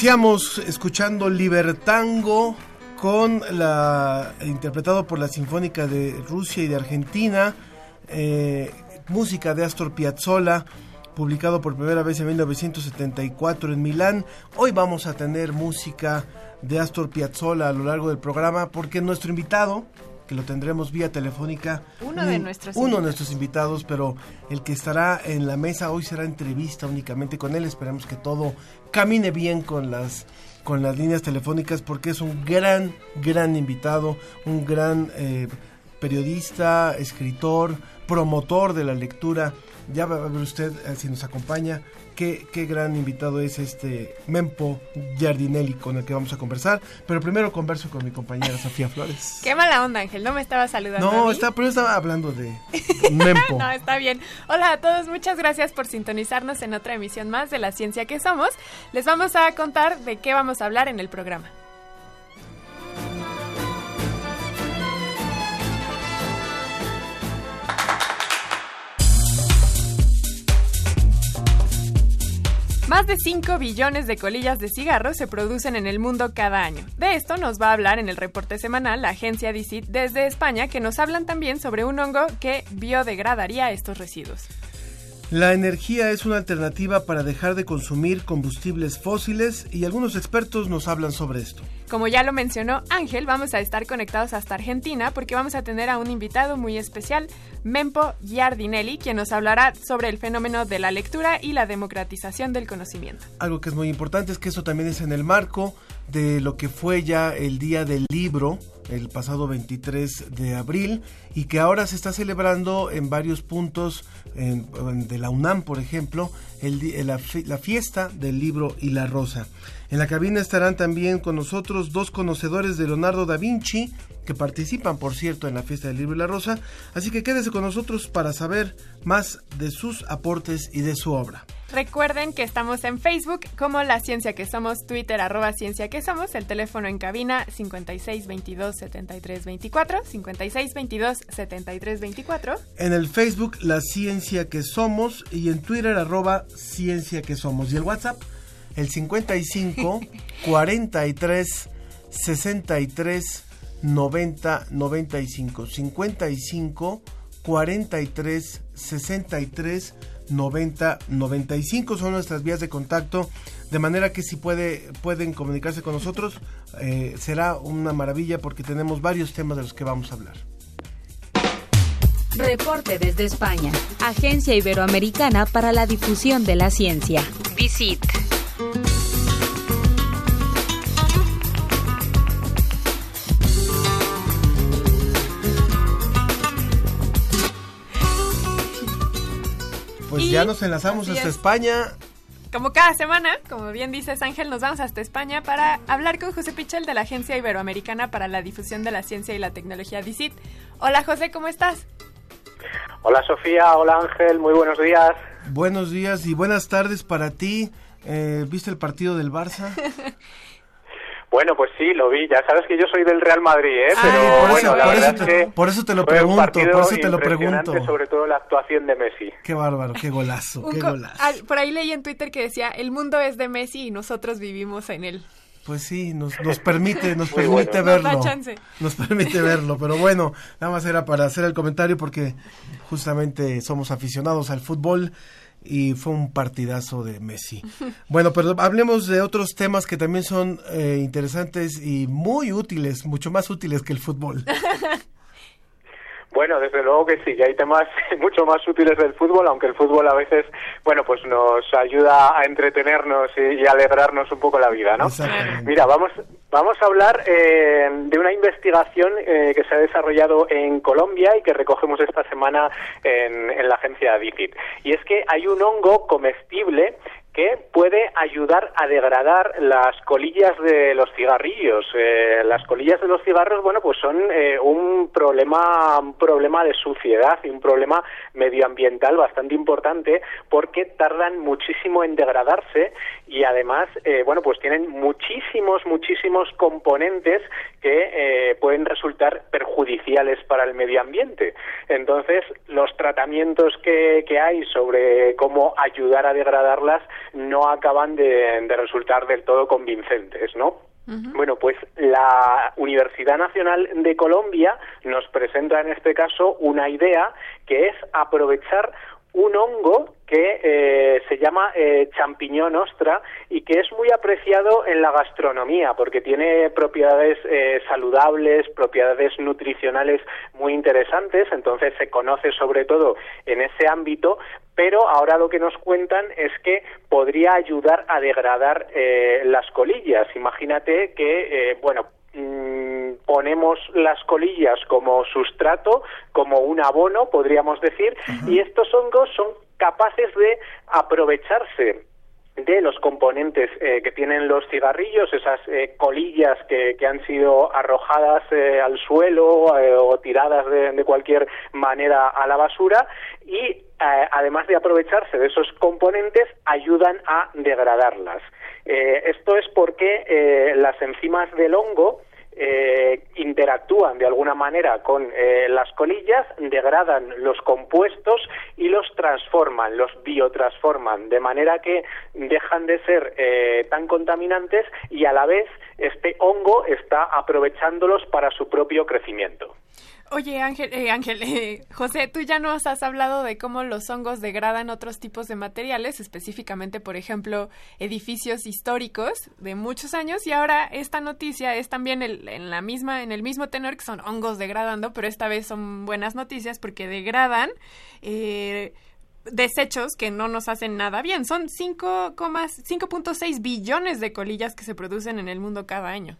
Iniciamos escuchando Libertango con la interpretado por la Sinfónica de Rusia y de Argentina, eh, música de Astor Piazzolla, publicado por primera vez en 1974 en Milán. Hoy vamos a tener música de Astor Piazzolla a lo largo del programa porque nuestro invitado que lo tendremos vía telefónica. Uno de nuestros Uno de invitados. nuestros invitados, pero el que estará en la mesa hoy será entrevista únicamente con él. Esperamos que todo camine bien con las con las líneas telefónicas porque es un gran, gran invitado, un gran eh, periodista, escritor, promotor de la lectura. Ya va a ver usted eh, si nos acompaña qué, qué gran invitado es este Mempo Giardinelli con el que vamos a conversar. Pero primero converso con mi compañera Sofía Flores. Qué mala onda, Ángel. No me estaba saludando. a No, mí. está, pero estaba hablando de Mempo. No, está bien. Hola a todos, muchas gracias por sintonizarnos en otra emisión más de La Ciencia que Somos. Les vamos a contar de qué vamos a hablar en el programa. Más de 5 billones de colillas de cigarros se producen en el mundo cada año. De esto nos va a hablar en el reporte semanal la agencia DICIT desde España, que nos hablan también sobre un hongo que biodegradaría estos residuos. La energía es una alternativa para dejar de consumir combustibles fósiles y algunos expertos nos hablan sobre esto. Como ya lo mencionó Ángel, vamos a estar conectados hasta Argentina porque vamos a tener a un invitado muy especial, Mempo Giardinelli, quien nos hablará sobre el fenómeno de la lectura y la democratización del conocimiento. Algo que es muy importante es que eso también es en el marco de lo que fue ya el Día del Libro, el pasado 23 de abril, y que ahora se está celebrando en varios puntos en- de la UNAM, por ejemplo, el la fiesta del libro y la rosa. En la cabina estarán también con nosotros dos conocedores de Leonardo da Vinci, que participan, por cierto, en la fiesta del libro y la rosa, así que quédese con nosotros para saber más de sus aportes y de su obra. Recuerden que estamos en Facebook como La Ciencia que Somos, Twitter arroba Ciencia que Somos, el teléfono en cabina 5622-7324, 5622-7324. En el Facebook La Ciencia que Somos y en Twitter arroba Ciencia que Somos. Y el WhatsApp, el 55 43 63 90 95. 55 43 63 90 95 son nuestras vías de contacto. De manera que si puede, pueden comunicarse con nosotros, eh, será una maravilla porque tenemos varios temas de los que vamos a hablar. Reporte desde España. Agencia Iberoamericana para la Difusión de la Ciencia. Visit. Pues Y ya nos enlazamos hasta es. España. Como cada semana, como bien dices Ángel, nos vamos hasta España para hablar con José Pichel de la Agencia Iberoamericana para la Difusión de la Ciencia y la Tecnología DICIT. Hola José, ¿cómo estás? Hola Sofía, hola Ángel, muy buenos días. Buenos días y buenas tardes para ti. Eh, ¿Viste el partido del Barça? Bueno, pues sí, lo vi. Ya sabes que yo soy del Real Madrid, ¿eh? Ah, Pero por, bueno, eso, la por, verdad eso es te, que por eso te lo pregunto, por eso te lo pregunto. Sobre todo la actuación de Messi. Qué bárbaro, qué golazo, qué golazo. al- por ahí leí en Twitter que decía, el mundo es de Messi y nosotros vivimos en él. Pues sí, nos, nos permite, nos Muy permite bueno. Nos da verlo. chance. Nos permite verlo, pero bueno, nada más era para hacer el comentario porque justamente somos aficionados al fútbol y fue un partidazo de Messi. Bueno, pero hablemos de otros temas que también son eh, interesantes y muy útiles, mucho más útiles que el fútbol. Bueno, desde luego que sí, que hay temas mucho más útiles del fútbol, aunque el fútbol a veces, bueno, pues nos ayuda a entretenernos y, y alegrarnos un poco la vida, ¿no? Mira, vamos, vamos a hablar eh, de una investigación eh, que se ha desarrollado en Colombia y que recogemos esta semana en, en la agencia DICIT. Y es que hay un hongo comestible que puede ayudar a degradar las colillas de los cigarrillos. Eh, las colillas de los cigarros, bueno, pues son eh, un problema, un problema de suciedad y un problema medioambiental bastante importante porque tardan muchísimo en degradarse y además, eh, bueno, pues tienen muchísimos, muchísimos componentes que eh, pueden resultar perjudiciales para el medio ambiente. Entonces, los tratamientos que, que hay sobre cómo ayudar a degradarlas no acaban de, de resultar del todo convincentes, ¿no? Bueno, pues la Universidad Nacional de Colombia nos presenta en este caso una idea que es aprovechar un hongo que eh, se llama eh, champiñón ostra y que es muy apreciado en la gastronomía porque tiene propiedades eh, saludables, propiedades nutricionales muy interesantes, entonces se conoce sobre todo en ese ámbito, pero ahora lo que nos cuentan es que podría ayudar a degradar eh, las colillas. Imagínate que, eh, bueno, mm, ponemos las colillas como sustrato, como un abono, podríamos decir, y estos hongos son capaces de aprovecharse de los componentes eh, que tienen los cigarrillos, esas eh, colillas que, que, han sido arrojadas eh, al suelo eh, o tiradas de, de, cualquier manera a la basura y además de aprovecharse de esos componentes ayudan a degradarlas. Eh, esto es porque eh, las enzimas del hongo eh, interactúan de alguna manera con eh, las colillas, degradan los compuestos y los transforman, los biotransforman, de manera que dejan de ser tan contaminantes y a la vez este hongo está aprovechándolos para su propio crecimiento. Oye, Ángel, eh, Ángel, eh, José, tú ya nos has hablado de cómo los hongos degradan otros tipos de materiales, específicamente, por ejemplo, edificios históricos de muchos años, y ahora esta noticia es también en la misma, en el mismo tenor que son hongos degradando, pero esta vez son buenas noticias porque degradan eh, desechos que no nos hacen nada bien. Son 5,6 billones de colillas que se producen en el mundo cada año.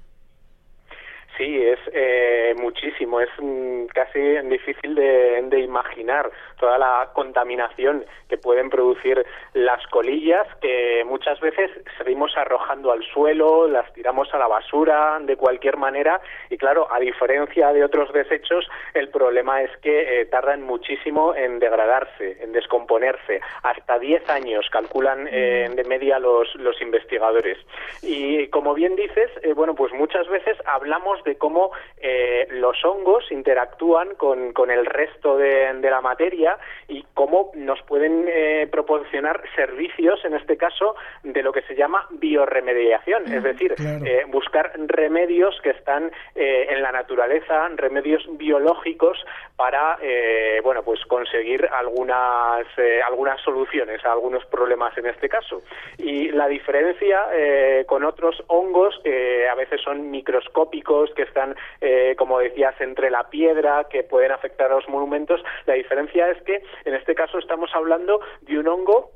Sí, es eh, muchísimo, es mm, casi difícil de, de, imaginar toda la contaminación que pueden producir las colillas, que muchas veces seguimos arrojando al suelo, las tiramos a la basura de cualquier manera, y claro, a diferencia de otros desechos, el problema es que eh, tardan muchísimo en degradarse, en descomponerse, hasta 10 años calculan eh, de media los, los investigadores. Y como bien dices, eh, bueno, pues muchas veces hablamos de cómo eh, los hongos interactúan con, con el resto de, de, la materia y cómo nos pueden eh, proporcionar servicios, en este caso, de lo que se llama bioremediación, mm, es decir, claro. eh, buscar remedios que están eh, en la naturaleza, remedios biológicos para, eh, bueno, pues conseguir algunas, eh, algunas soluciones a algunos problemas en este caso. Y la diferencia eh, con otros hongos que a veces son microscópicos, que están, eh, como decías, entre la piedra, que pueden afectar a los monumentos. La diferencia es que en este caso estamos hablando de un hongo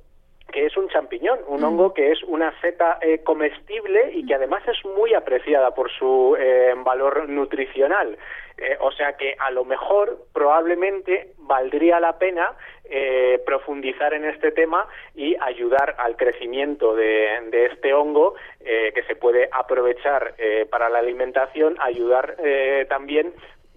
que es un champiñón, un mm. hongo que es una seta eh, comestible y que además es muy apreciada por su eh, valor nutricional. Eh, o sea que a lo mejor probablemente valdría la pena eh, profundizar en este tema y ayudar al crecimiento de, de este hongo eh, que se puede aprovechar eh, para la alimentación, ayudar eh, también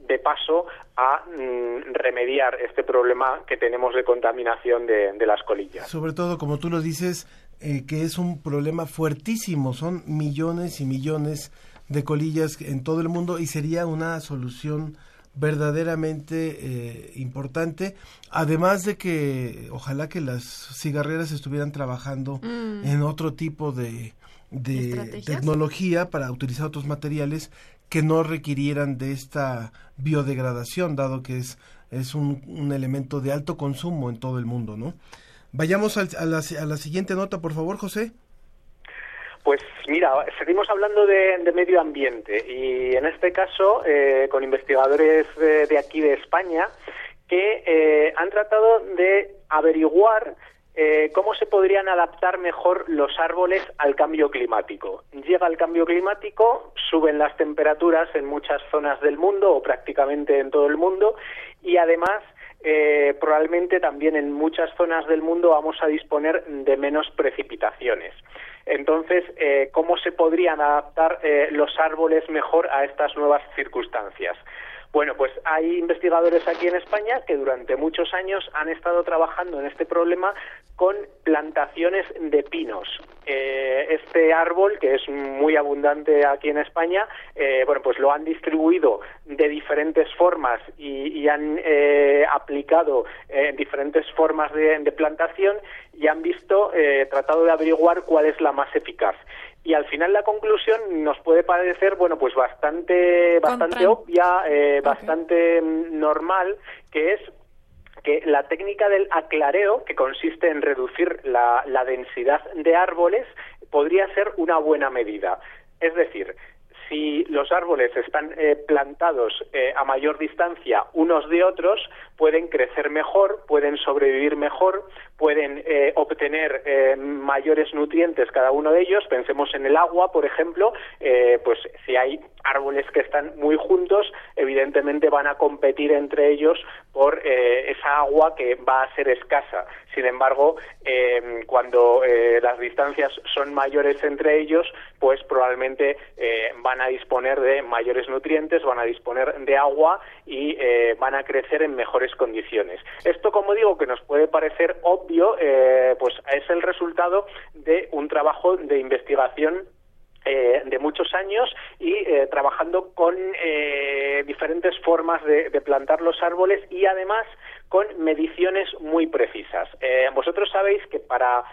de paso a mm, remediar este problema que tenemos de contaminación de, de las colillas. Sobre todo, como tú lo dices, eh, que es un problema fuertísimo, son millones y millones de colillas en todo el mundo y sería una solución verdaderamente eh, importante, además de que ojalá que las cigarreras estuvieran trabajando Mm. en otro tipo de, tecnología para utilizar otros materiales que no requirieran de esta biodegradación, dado que es, es un, un elemento de alto consumo en todo el mundo, ¿no? Vayamos al- a, la, a la siguiente nota, por favor, José. Pues mira, seguimos hablando de, medio ambiente y en este caso eh, con investigadores de, de aquí de España que eh, han tratado de averiguar eh, cómo se podrían adaptar mejor los árboles al cambio climático. Llega el cambio climático, suben las temperaturas en muchas zonas del mundo o prácticamente en todo el mundo y además eh, probablemente también en muchas zonas del mundo vamos a disponer de menos precipitaciones. Entonces, eh, ¿cómo se podrían adaptar los árboles mejor a estas nuevas circunstancias? Bueno, pues hay investigadores aquí en España que durante muchos años han estado trabajando en este problema con plantaciones de pinos. Eh, este árbol, que es muy abundante aquí en España, eh, bueno, pues lo han distribuido de diferentes formas y, han eh, aplicado eh, diferentes formas de, de plantación y han visto, eh, tratado de averiguar cuál es la más eficaz y al final la conclusión nos puede parecer bueno pues bastante bastante obvia eh, bastante mm, normal que es que la técnica del aclareo que consiste en reducir la, la densidad de árboles podría ser una buena medida. Es decir si los árboles están eh, plantados eh, a mayor distancia unos de otros, pueden crecer mejor, pueden sobrevivir mejor, pueden eh, obtener eh, mayores nutrientes cada uno de ellos. Pensemos en el agua, por ejemplo, eh, pues si hay árboles que están muy juntos, evidentemente van a competir entre ellos por esa agua que va a ser escasa. Sin embargo, cuando las distancias son mayores entre ellos, pues probablemente eh, van a disponer de mayores nutrientes, van a disponer de agua y eh, van a crecer en mejores condiciones. Esto, como digo, que nos puede parecer obvio, eh, pues es el resultado de un trabajo de investigación eh, de muchos años y eh, trabajando con eh, diferentes formas de, plantar los árboles y además con mediciones muy precisas. Vosotros sabéis que para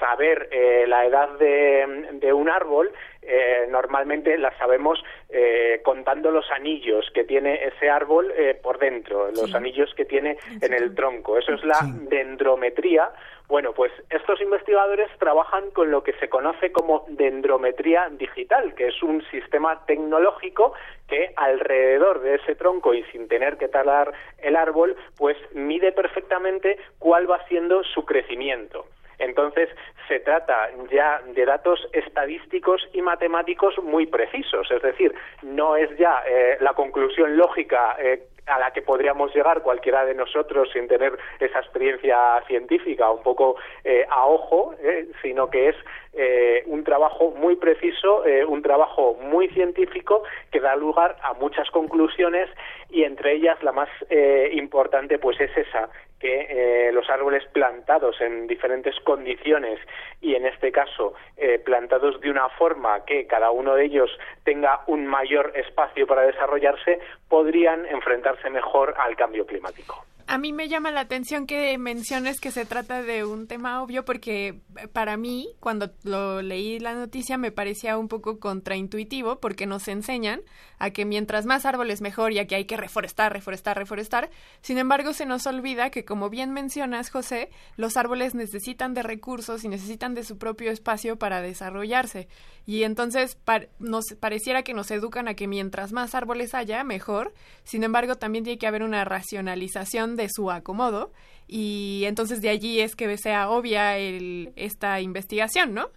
saber eh, la edad de, de un árbol, eh, normalmente la sabemos eh, contando los anillos que tiene ese árbol eh, por dentro, los anillos que tiene en el tronco. Eso es la Sí. dendrometría. Bueno, pues estos investigadores trabajan con lo que se conoce como dendrometría digital, que es un sistema tecnológico que alrededor de ese tronco y sin tener que talar el árbol, pues mide perfectamente cuál va siendo su crecimiento. Entonces, se trata ya de datos estadísticos y matemáticos muy precisos, es decir, no es ya eh, la conclusión lógica eh, a la que podríamos llegar cualquiera de nosotros sin tener esa experiencia científica un poco eh, a ojo, eh, sino que es eh, un trabajo muy preciso, eh, un trabajo muy científico que da lugar a muchas conclusiones y entre ellas la más eh, importante pues es esa que eh, los árboles plantados en diferentes condiciones y en este caso eh, plantados de una forma que cada uno de ellos tenga un mayor espacio para desarrollarse podrían enfrentarse mejor al cambio climático. A mí me llama la atención que menciones que se trata de un tema obvio porque para mí, cuando lo leí la noticia, me parecía un poco contraintuitivo porque nos enseñan a que mientras más árboles mejor y a que hay que reforestar, reforestar, reforestar. Sin embargo, se nos olvida que, como bien mencionas, José, los árboles necesitan de recursos y necesitan de su propio espacio para desarrollarse. Y entonces nos pareciera que nos educan a que mientras más árboles haya, mejor. Sin embargo, también tiene que haber una racionalización su acomodo y entonces de allí es que sea obvia el, esta investigación, ¿no?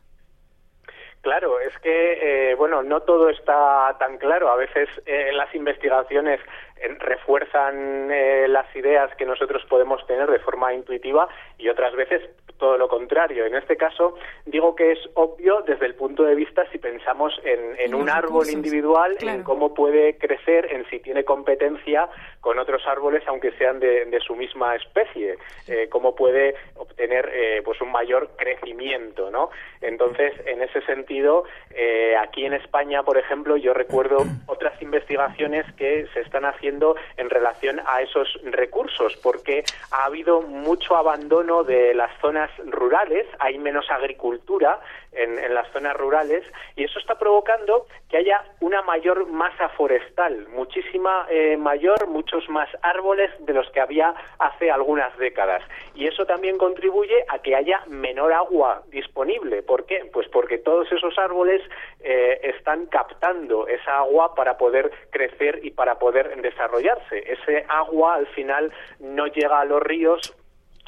Claro, es que, eh, bueno, no todo está tan claro. A veces eh, en las investigaciones eh, refuerzan eh, las ideas que nosotros podemos tener de forma intuitiva y otras veces todo lo contrario. En este caso, digo que es obvio desde el punto de vista si pensamos en, en un árbol individual, en cómo puede crecer, en si tiene competencia con otros árboles, aunque sean de, de su misma especie, eh, cómo puede obtener eh, pues un mayor crecimiento, ¿no? Entonces, en ese sentido, eh, aquí en España, por ejemplo, yo recuerdo otras investigaciones que se están haciendo en relación a esos recursos, porque ha habido mucho abandono de las zonas rurales, hay menos agricultura en, las zonas rurales y eso está provocando que haya una mayor masa forestal, muchísima eh, mayor, muchos más árboles de los que había hace algunas décadas. Y eso también contribuye a que haya menor agua disponible. ¿Por qué? Pues porque todos esos árboles eh, están captando esa agua para poder crecer y para poder desarrollarse. Ese agua al final no llega a los ríos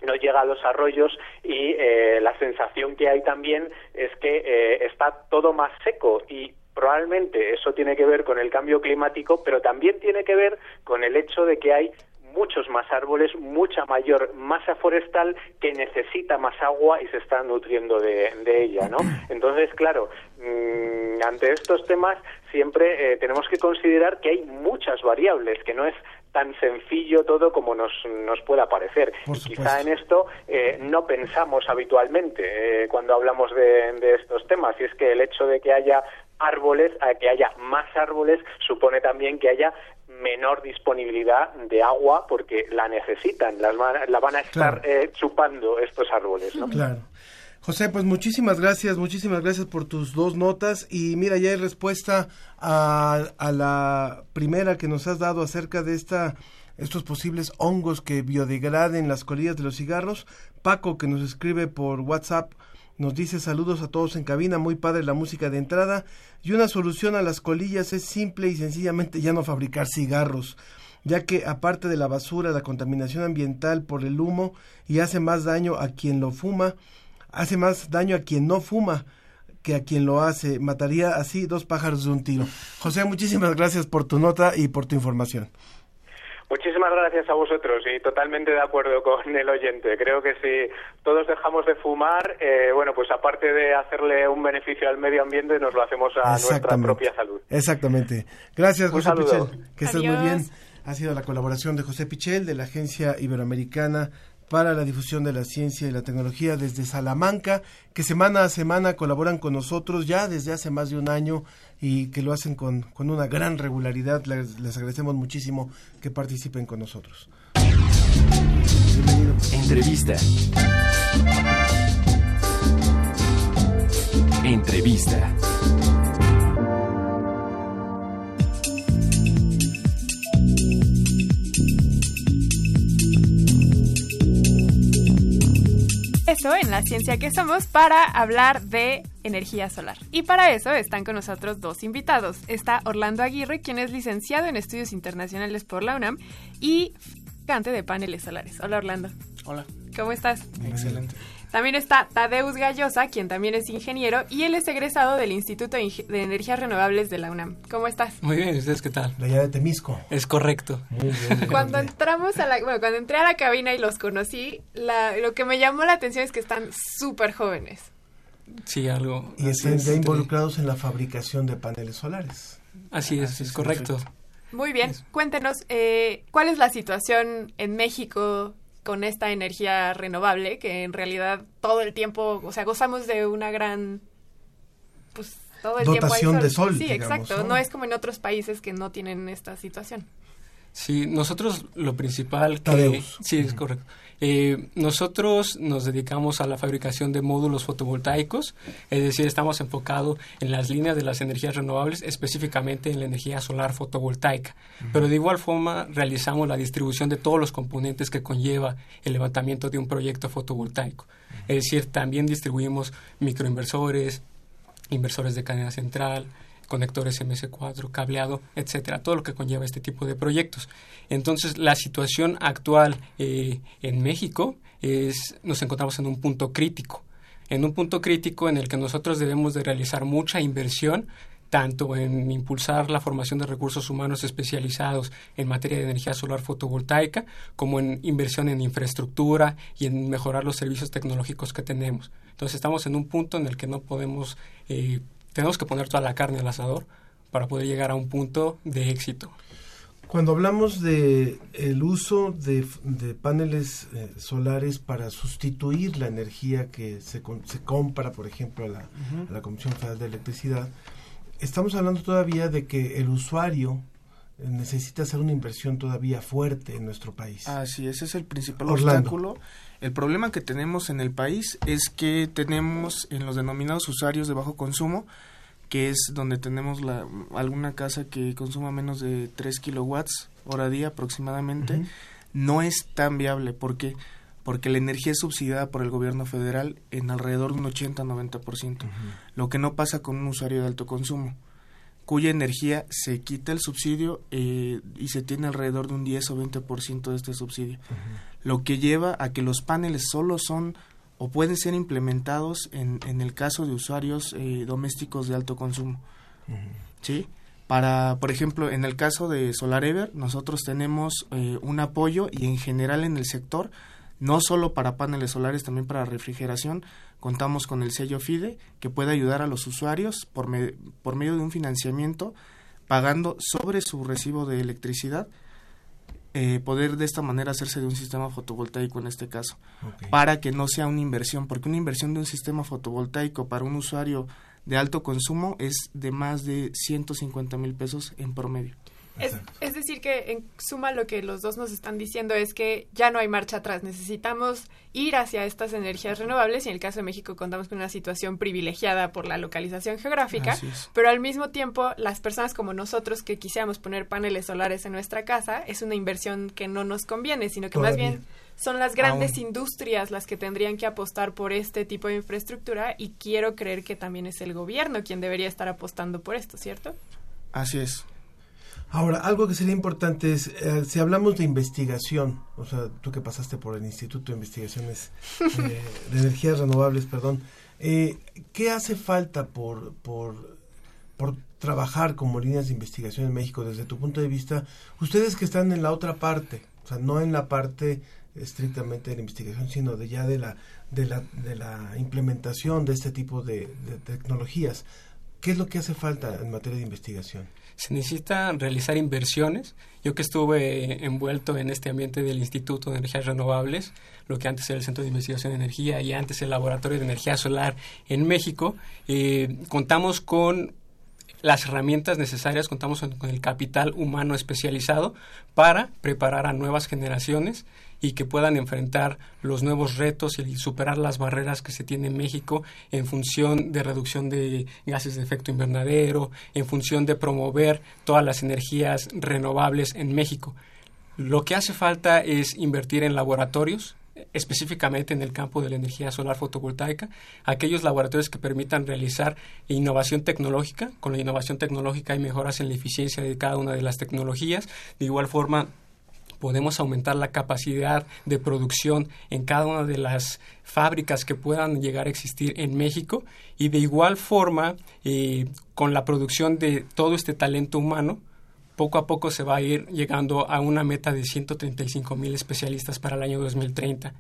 no llega a los arroyos y eh, la sensación que hay también es que eh, está todo más seco y probablemente eso tiene que ver con el cambio climático, pero también tiene que ver con el hecho de que hay muchos más árboles, mucha mayor masa forestal que necesita más agua y se está nutriendo de, ella, ¿no? Entonces, claro, mm, ante estos temas siempre eh, tenemos que considerar que hay muchas variables, que no es tan sencillo todo como nos, nos pueda parecer. quizá en esto eh, no pensamos habitualmente eh, cuando hablamos de, de, estos temas, y es que el hecho de que haya árboles, a que haya más árboles, supone también que haya menor disponibilidad de agua porque la necesitan, las la van a estar eh, chupando estos árboles. ¿no? Claro. José, pues muchísimas gracias, muchísimas gracias por tus dos notas y mira, ya hay respuesta a, la primera que nos has dado acerca de esta estos posibles hongos que biodegraden las colillas de los cigarros. Paco, que nos escribe por WhatsApp, nos dice saludos a todos en cabina, muy padre la música de entrada. Y una solución a las colillas es simple y sencillamente ya no fabricar cigarros, ya que aparte de la basura, la contaminación ambiental por el humo y hace más daño a quien lo fuma, hace más daño a quien no fuma que a quien lo hace. Mataría así dos pájaros de un tiro. José, muchísimas gracias por tu nota y por tu información. Muchísimas gracias a vosotros y totalmente de acuerdo con el oyente. Creo que si todos dejamos de fumar, eh, bueno, pues aparte de hacerle un beneficio al medio ambiente, nos lo hacemos a nuestra propia salud. Exactamente. Gracias, José Pichel. Que estés muy bien. Ha sido la colaboración de José Pichel de la Agencia Iberoamericana para la difusión de la ciencia y la tecnología desde Salamanca, que semana a semana colaboran con nosotros ya desde hace más de un año y que lo hacen con, con una gran regularidad. Les, les, agradecemos muchísimo que participen con nosotros. Entrevista. Entrevista. Eso en la ciencia que somos para hablar de energía solar. Y para eso están con nosotros dos invitados. Está Orlando Aguirre, quien es licenciado en estudios internacionales por la UNAM y cante de paneles solares. Hola Orlando. Hola. ¿Cómo estás? Excelente. También está Tadeus Gallosa, quien también es ingeniero y él es egresado del Instituto de Energías Renovables de la UNAM. ¿Cómo estás? Muy bien, ¿ustedes qué tal? La llave de Temisco. Es correcto. Muy bien. Cuando entramos a la, bueno, cuando entré a la cabina y los conocí, la, lo que me llamó la atención es que están súper jóvenes. Sí, algo. Y están ya involucrados en la fabricación de paneles solares. Así es, es correcto. Muy bien, cuéntenos, eh, ¿cuál es la situación en México con esta energía renovable que en realidad todo el tiempo, o sea, gozamos de una gran pues todo el dotación tiempo de sol. Sí, digamos, exacto, ¿no? ¿no? es como en otros países que no tienen esta situación. Sí, nosotros lo principal que Tadeus. sí es correcto. Eh, nosotros nos dedicamos a la fabricación de módulos fotovoltaicos, es decir, estamos enfocados en las líneas de las energías renovables, específicamente en la energía solar fotovoltaica. Pero de igual forma realizamos la distribución de todos los componentes que conlleva el levantamiento de un proyecto fotovoltaico. Es decir, también distribuimos microinversores, inversores de cadena central, conectores MS4, cableado, etcétera, todo lo que conlleva este tipo de proyectos. Entonces, la situación actual eh, en México es, nos encontramos en un punto crítico, en un punto crítico en el que nosotros debemos de realizar mucha inversión tanto en impulsar la formación de recursos humanos especializados en materia de energía solar fotovoltaica, como en inversión en infraestructura y en mejorar los servicios tecnológicos que tenemos. Entonces estamos en un punto en el que no podemos, eh, tenemos que poner toda la carne al asador para poder llegar a un punto de éxito. Cuando hablamos de el uso de, de paneles eh, solares para sustituir la energía que se, se compra, por ejemplo, a la, a la Comisión Federal de Electricidad, estamos hablando todavía de que el usuario eh, necesita hacer una inversión todavía fuerte en nuestro país. Así, ese es el principal Orlando. obstáculo. El problema que tenemos en el país es que tenemos en los denominados usuarios de bajo consumo, que es donde tenemos la, alguna casa que consuma menos de 3 kilowatts hora día aproximadamente, no es tan viable. ¿Por qué? Porque la energía es subsidiada por el gobierno federal en alrededor de un 80-90%, lo que no pasa con un usuario de alto consumo cuya energía se quita el subsidio eh, y se tiene alrededor de un 10 o 20% de este subsidio, lo que lleva a que los paneles solo son o pueden ser implementados en, en el caso de usuarios eh, domésticos de alto consumo. ¿Sí? Para, por ejemplo, en el caso de SolarEver, nosotros tenemos eh, un apoyo y en general en el sector, no solo para paneles solares, también para refrigeración, contamos con el sello FIDE que puede ayudar a los usuarios por, me- por medio de un financiamiento pagando sobre su recibo de electricidad eh, poder de esta manera hacerse de un sistema fotovoltaico en este caso para que no sea una inversión porque una inversión de un sistema fotovoltaico para un usuario de alto consumo es de más de 150 mil pesos en promedio Es, es decir, que en suma lo que los dos nos están diciendo es que ya no hay marcha atrás. Necesitamos ir hacia estas energías renovables y en el caso de México contamos con una situación privilegiada por la localización geográfica, pero al mismo tiempo las personas como nosotros que quisiéramos poner paneles solares en nuestra casa es una inversión que no nos conviene, sino que más bien son las grandes Aún. industrias las que tendrían que apostar por este tipo de infraestructura y quiero creer que también es el gobierno quien debería estar apostando por esto, ¿cierto? así es Ahora, algo que sería importante es, eh, si hablamos de investigación, o sea, tú que pasaste por el Instituto de Investigaciones eh, de Energías Renovables, perdón, eh, ¿qué hace falta por, por, por trabajar como líneas de investigación en México desde tu punto de vista? Ustedes que están en la otra parte, o sea, no en la parte estrictamente de la investigación, sino de ya de la, de la, de la implementación de este tipo de, de tecnologías. ¿Qué es lo que hace falta en materia de investigación? Se necesita realizar inversiones. Yo que estuve envuelto en este ambiente del Instituto de Energías Renovables, lo que antes era el Centro de Investigación de Energía y antes el Laboratorio de Energía Solar en México, eh, contamos con las herramientas necesarias, contamos con, con el capital humano especializado para preparar a nuevas generaciones y que puedan enfrentar los nuevos retos y superar las barreras que se tiene en México en función de reducción de gases de efecto invernadero, en función de promover todas las energías renovables en México. Lo que hace falta es invertir en laboratorios, específicamente en el campo de la energía solar fotovoltaica, aquellos laboratorios que permitan realizar innovación tecnológica. Con la innovación tecnológica hay mejoras en la eficiencia de cada una de las tecnologías. De igual forma, podemos aumentar la capacidad de producción en cada una de las fábricas que puedan llegar a existir en México y de igual forma eh, con la producción de todo este talento humano poco a poco se va a ir llegando a una meta de 135 mil especialistas para el año 2030.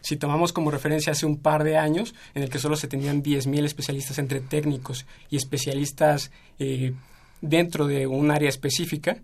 Si tomamos como referencia hace un par de años, en el que solo se tenían 10 mil especialistas entre técnicos y especialistas eh, dentro de un área específica,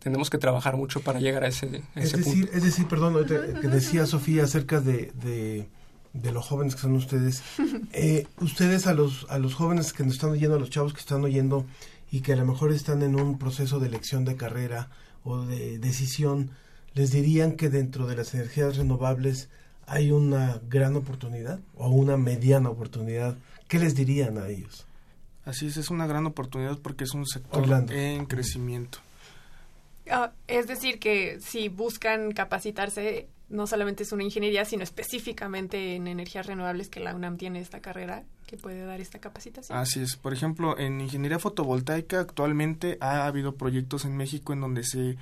tenemos que trabajar mucho para llegar a ese, a Es ese decir, punto. es decir, perdón, ahorita que decía Sofía acerca de, de, de los jóvenes que son ustedes. Eh, ustedes a los, a los jóvenes que nos están oyendo, a los chavos que están oyendo y que a lo mejor están en un proceso de elección de carrera o de decisión, ¿les dirían que dentro de las energías renovables hay una gran oportunidad o una mediana oportunidad? ¿Qué les dirían a ellos? Así es, es una gran oportunidad porque es un sector Orlando. en crecimiento. Ah, es decir, que si buscan capacitarse, no solamente es una ingeniería, sino específicamente en energías renovables que la UNAM tiene esta carrera que puede dar esta capacitación. Así es. Por ejemplo, en ingeniería fotovoltaica actualmente ha habido proyectos en México en donde se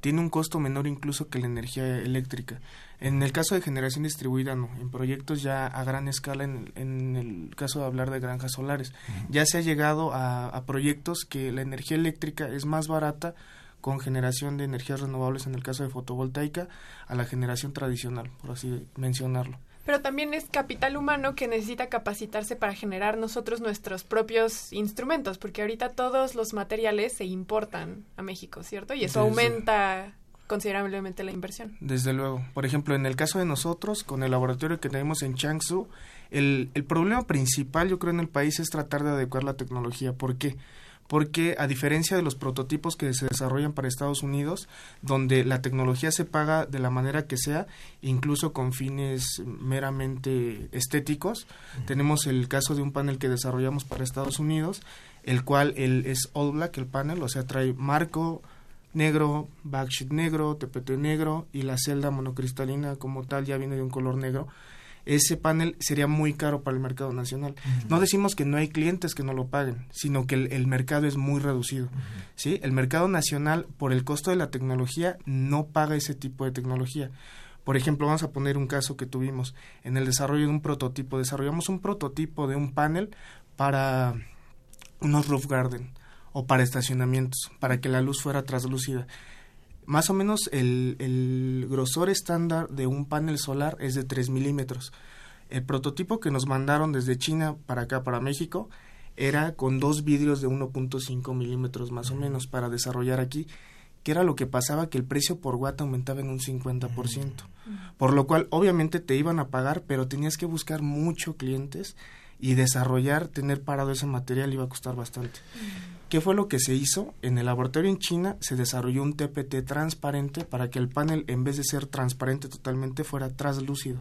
tiene un costo menor incluso que la energía eléctrica. En el caso de generación distribuida, no. En proyectos ya a gran escala, en, en el caso de hablar de granjas solares, ya se ha llegado a, a proyectos que la energía eléctrica es más barata con generación de energías renovables en el caso de fotovoltaica a la generaón tradicional, por así mencionarlo. Pero también es capital humano que necesita capacitarse para generar nosotros nuestros propios instrumentos, porque ahorita todos los materiales se importan a México, ¿cierto? Y eso Desde- aumenta considerablemente la inversión. Desde luego. Por ejemplo, en el caso de nosotros, con el laboratorio que tenemos en Changsu, el, el problema principal, yo creo, en el país es tratar de adecuar la tecnología. ¿Por qué? Porque a diferencia de los prototipos que se desarrollan para Estados Unidos, donde la tecnología se paga de la manera que sea, incluso con fines meramente estéticos, tenemos el caso de un panel que desarrollamos para Estados Unidos, el cual el, es all black el panel, o sea, trae marco, negro, backsheet negro, TPT negro y la celda monocristalina como tal ya viene de un color negro. Ese panel sería muy caro para el mercado nacional. No decimos que no hay clientes que no lo paguen, sino que el, el mercado es muy reducido. ¿sí? El mercado nacional, por el costo de la tecnología, no paga ese tipo de tecnología. Por ejemplo, vamos a poner un caso que tuvimos en el desarrollo de un prototipo. Desarrollamos un prototipo de un panel para unos roof garden o para estacionamientos, para que la luz fuera translúcida. Más o menos el, el grosor estándar de un panel solar es de 3 milímetros. El prototipo que nos mandaron desde China para acá, para México, era con dos vidrios de 1.5 milímetros más o menos para desarrollar aquí, que era lo que pasaba que el precio por watt aumentaba en un 50%. Por lo cual, obviamente te iban a pagar, pero tenías que buscar muchos clientes y desarrollar, tener parado ese material iba a costar bastante. ¿Qué fue lo que se hizo? En el laboratorio en China se desarrolló un TPT transparente para que el panel, en vez de ser transparente totalmente, fuera translúcido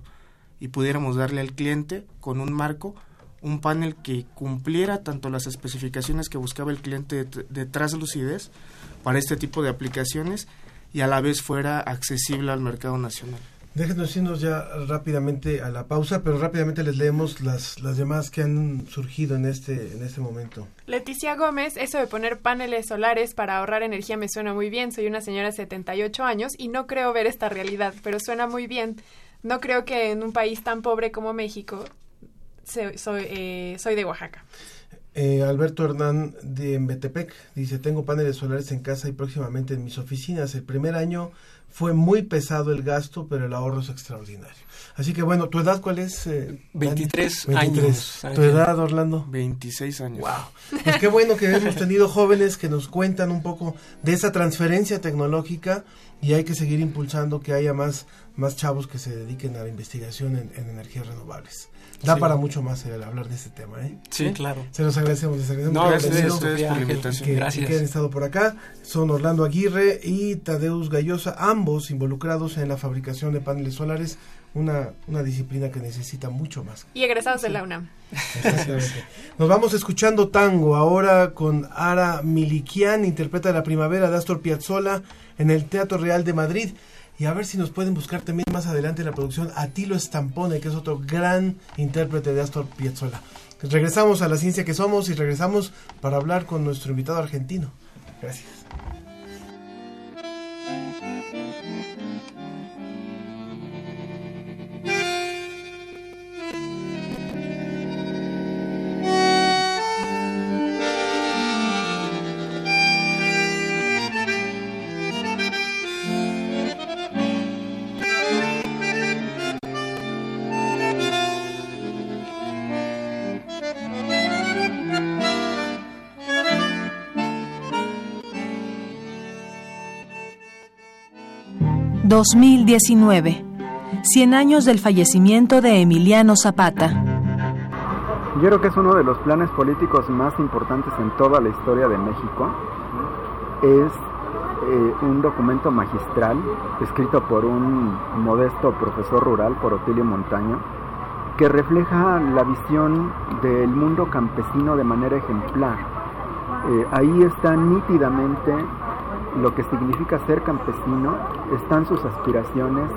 y pudiéramos darle al cliente con un marco un panel que cumpliera tanto las especificaciones que buscaba el cliente de, de para este tipo de aplicaciones y a la vez fuera accesible al mercado nacional. Déjenos irnos ya rápidamente a la pausa, pero rápidamente les leemos las, las llamadas que han surgido en este, en este momento. Leticia Gómez, eso de poner paneles solares para ahorrar energía me suena muy bien. Soy una señora de 78 años y no creo ver esta realidad, pero suena muy bien. No creo que en un país tan pobre como México, se- soy, eh, soy de Oaxaca. Eh, Alberto Hernán de Embetepec dice, tengo paneles solares en casa y próximamente en mis oficinas. El primer año fue muy pesado el gasto, pero el ahorro es extraordinario. Así que bueno, ¿tu edad cuál es? eh, 23 Dani? años, ¿Tu edad, Orlando? 26 años. Wow. Pues qué bueno que hemos tenido jóvenes que nos cuentan un poco de esa transferencia tecnológica y hay que seguir impulsando que haya más, más chavos que se dediquen a la investigación en, en energías renovables. Da Sí. para mucho más el hablar de este tema, ¿eh? Sí, claro. Se los agradecemos, les agradecemos No, gracias ustedes por la invitación. que, Gracias. que hayan estado por acá. Son Orlando Aguirre y Tadeus Gallosa, ambos involucrados en la fabricación de paneles solares, una, una disciplina que necesita mucho más. Y egresados de la UNAM. Exactamente. Nos vamos escuchando tango ahora con Ara Milikian, interpreta La Primavera de Astor Piazzolla en el Teatro Real de Madrid. Y a ver si nos pueden buscar también más adelante en la producción a Tilo Stampone, que es otro gran intérprete de Astor Piazzolla. Regresamos a la ciencia que somos y regresamos para hablar con nuestro invitado argentino. Gracias. ...2019... ...100 años del fallecimiento de Emiliano Zapata... Yo creo que es uno de los planes políticos más importantes en toda la historia de México. Es eh, un documento magistral escrito por un modesto profesor rural, por Otilio Montaño, que refleja la visión del mundo campesino de manera ejemplar. Eh, ahí está nítidamente lo que significa ser campesino, están sus aspiraciones,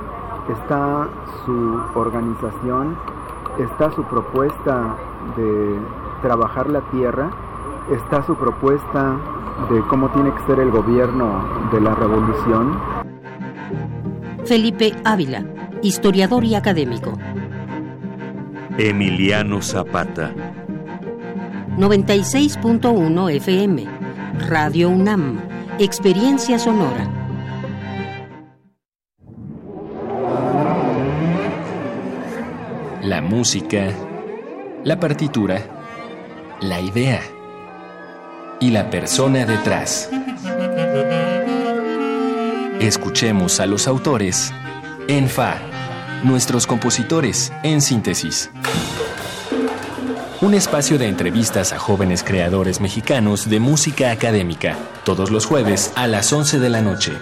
está su organización, está su propuesta de trabajar la tierra, está su propuesta de cómo tiene que ser el gobierno de la revolución Felipe Ávila, historiador y académico. Emiliano Zapata. 96.1 FM. Radio UNAM. Experiencia sonora. La música, la partitura, la idea y la persona detrás. Escuchemos a los autores en Fa, nuestros compositores en síntesis. Un espacio de entrevistas a jóvenes creadores mexicanos de música académica, todos los jueves a las 11 de la noche.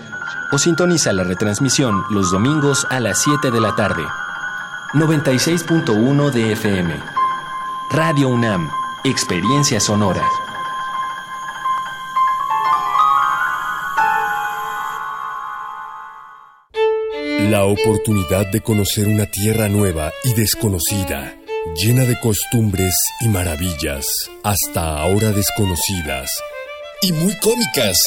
O sintoniza la retransmisión los domingos a las 7 de la tarde. 96.1 de FM. Radio UNAM, Experiencia Sonora. La oportunidad de conocer una tierra nueva y desconocida, llena de costumbres y maravillas, hasta ahora desconocidas. Y muy cómicas.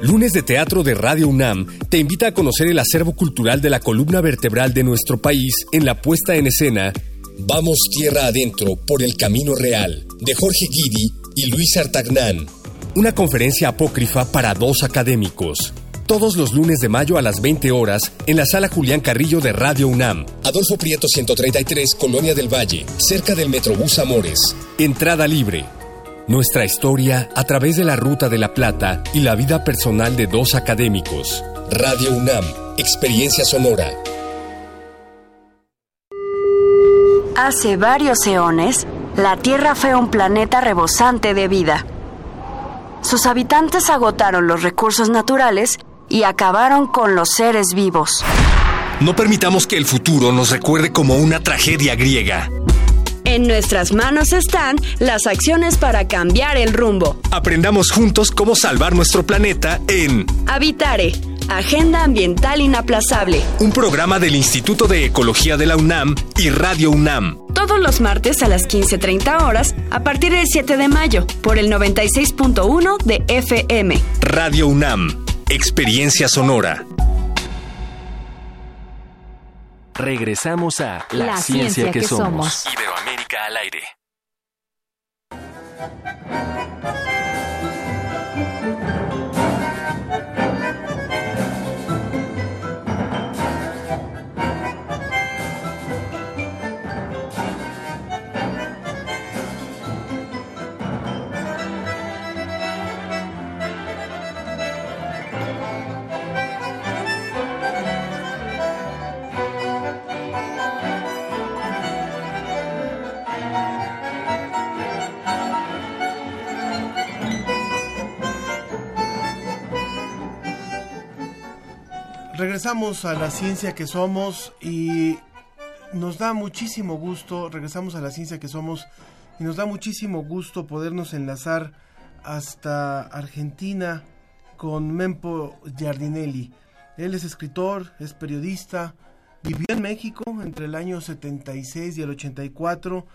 Lunes de Teatro de Radio UNAM te invita a conocer el acervo cultural de la columna vertebral de nuestro país en la puesta en escena Vamos Tierra Adentro por el Camino Real, de Jorge Guidi y Luis Artagnán. Una conferencia apócrifa para dos académicos. Todos los lunes de mayo a las 20 horas en la sala Julián Carrillo de Radio UNAM. Adolfo Prieto 133, Colonia del Valle, cerca del Metrobús Amores. Entrada libre. Nuestra historia a través de la Ruta de la Plata y la vida personal de dos académicos. Radio UNAM, experiencia sonora. Hace varios eones, la Tierra fue un planeta rebosante de vida. Sus habitantes agotaron los recursos naturales y acabaron con los seres vivos. No permitamos que el futuro nos recuerde como una tragedia griega. En nuestras manos están las acciones para cambiar el rumbo. Aprendamos juntos cómo salvar nuestro planeta en Habitare, Agenda Ambiental Inaplazable. Un programa del Instituto de Ecología de la UNAM y Radio UNAM. Todos los martes a las 15.30 horas a partir del 7 de mayo por el 96.1 de FM. Radio UNAM. Experiencia sonora. Regresamos a La, ciencia, que, somos. Iberoamérica al aire. Regresamos a la ciencia que somos y nos da muchísimo gusto, regresamos a la ciencia que somos y nos da muchísimo gusto podernos enlazar hasta Argentina con Mempo Giardinelli. Él es escritor, es periodista, vivió en México entre el año 76 y el 84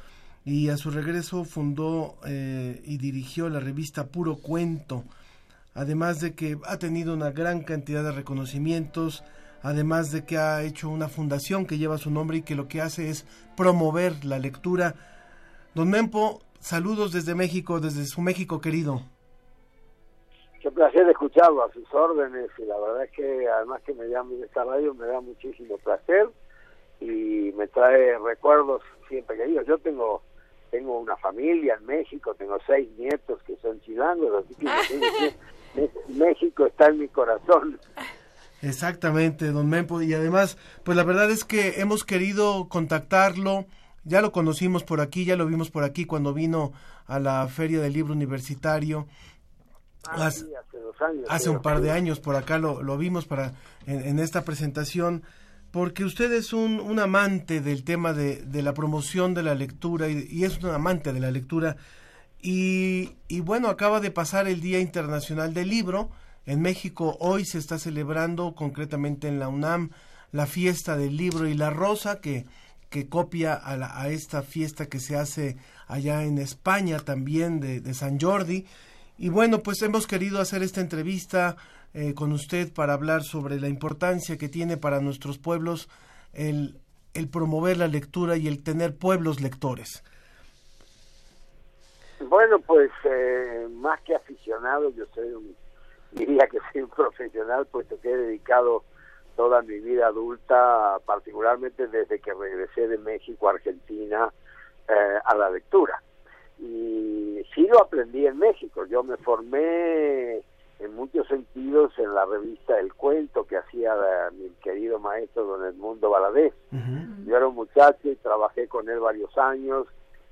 y a su regreso fundó eh, y dirigió la revista Puro Cuento además de que ha tenido una gran cantidad de reconocimientos, además de que ha hecho una fundación que lleva su nombre y que lo que hace es promover la lectura. Don Mempo, saludos desde México, desde su México querido. Qué placer escucharlo a sus órdenes y la verdad es que además que me llamen esta radio me da muchísimo placer y me trae recuerdos siempre queridos. Yo tengo tengo una familia en México, tengo seis nietos que son chilangos, así que México está en mi corazón. Exactamente, don Mempo. Y además, pues la verdad es que hemos querido contactarlo. Ya lo conocimos por aquí, ya lo vimos por aquí cuando vino a la Feria del Libro Universitario. Ah, hace, años, hace un par de años por acá lo, lo vimos para en, esta presentación porque usted es un, un amante del tema de, de, la promoción de la lectura y, y, es un amante de la lectura y, bueno, acaba de pasar el Día Internacional del Libro. En México hoy se está celebrando, concretamente en la UNAM, la fiesta del libro y la rosa, que, que copia a, la, a esta fiesta que se hace allá en España también de, San Jordi. Y bueno, pues hemos querido hacer esta entrevista eh, con usted para hablar sobre la importancia que tiene para nuestros pueblos el promover la lectura y el tener pueblos lectores. Bueno, pues eh, más que aficionado, yo soy un, diría que soy un profesional, puesto que he dedicado toda mi vida adulta, particularmente desde que regresé de México a Argentina, eh, a la lectura. Y sí lo aprendí en México. Yo me formé en muchos sentidos en la revista El Cuento que hacía mi querido maestro don Edmundo Valadez. Yo era un muchacho y trabajé con él varios años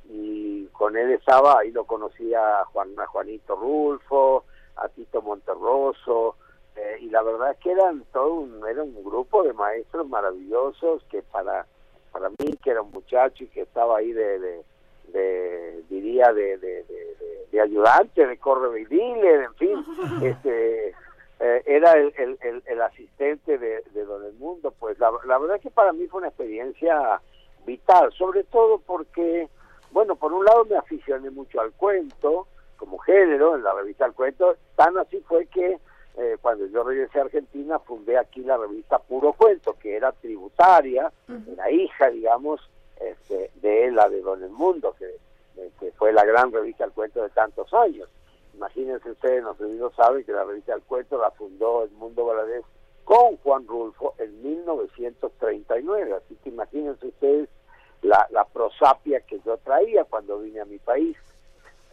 y con él estaba, ahí lo conocía a, Juan, a Juanito Rulfo, a Tito Monterroso, eh, y la verdad es que eran todo un, era un grupo de maestros maravillosos que para para mí que era un muchacho y que estaba ahí de, de, diría de, de, de, ayudante de corre en fin este eh, era el, el, el, asistente de, de Don Mundo pues la, la verdad es que para mí fue una experiencia vital sobre todo porque bueno por un lado me aficioné mucho al cuento como género en la revista El Cuento tan así fue que eh, cuando yo regresé a Argentina, fundé aquí la revista Puro Cuento, que era tributaria, era hija, digamos, este, de la de Don El Mundo, que, que fue la gran revista del cuento de tantos años. Imagínense ustedes, no saben que la revista del cuento la fundó El Mundo Valadez con Juan Rulfo en 1939, así que imagínense ustedes la, la prosapia que yo traía cuando vine a mi país.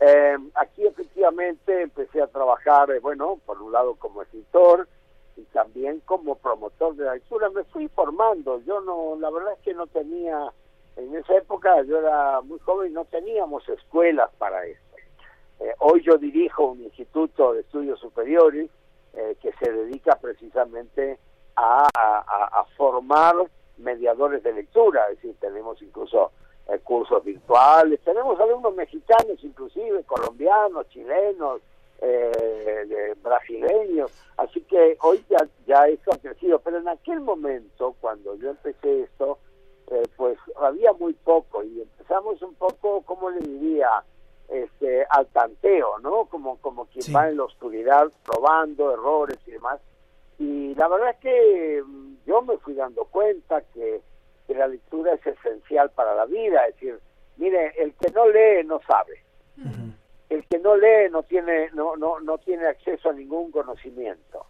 Eh, aquí efectivamente empecé a trabajar, eh, bueno, por un lado como escritor y también como promotor de la lectura. Me fui formando, yo no, la verdad es que no tenía, en esa época yo era muy joven no teníamos escuelas para eso. Eh, hoy yo dirijo un instituto de estudios superiores que se dedica precisamente a, a formar mediadores de lectura, es decir, tenemos incluso eh, cursos virtuales, tenemos alumnos mexicanos inclusive, colombianos, chilenos, eh, brasileños, así que hoy ya, ya eso ha crecido, pero en aquel momento, cuando yo empecé esto, eh, pues había muy poco y empezamos un poco, ¿cómo le diría? Este, al tanteo, ¿no? Como, como quien va en la oscuridad probando errores y demás. Y la verdad es que mm, yo me fui dando cuenta que que la lectura es esencial para la vida, es decir, mire, el que no lee no sabe. El que no lee no tiene no no no tiene acceso a ningún conocimiento.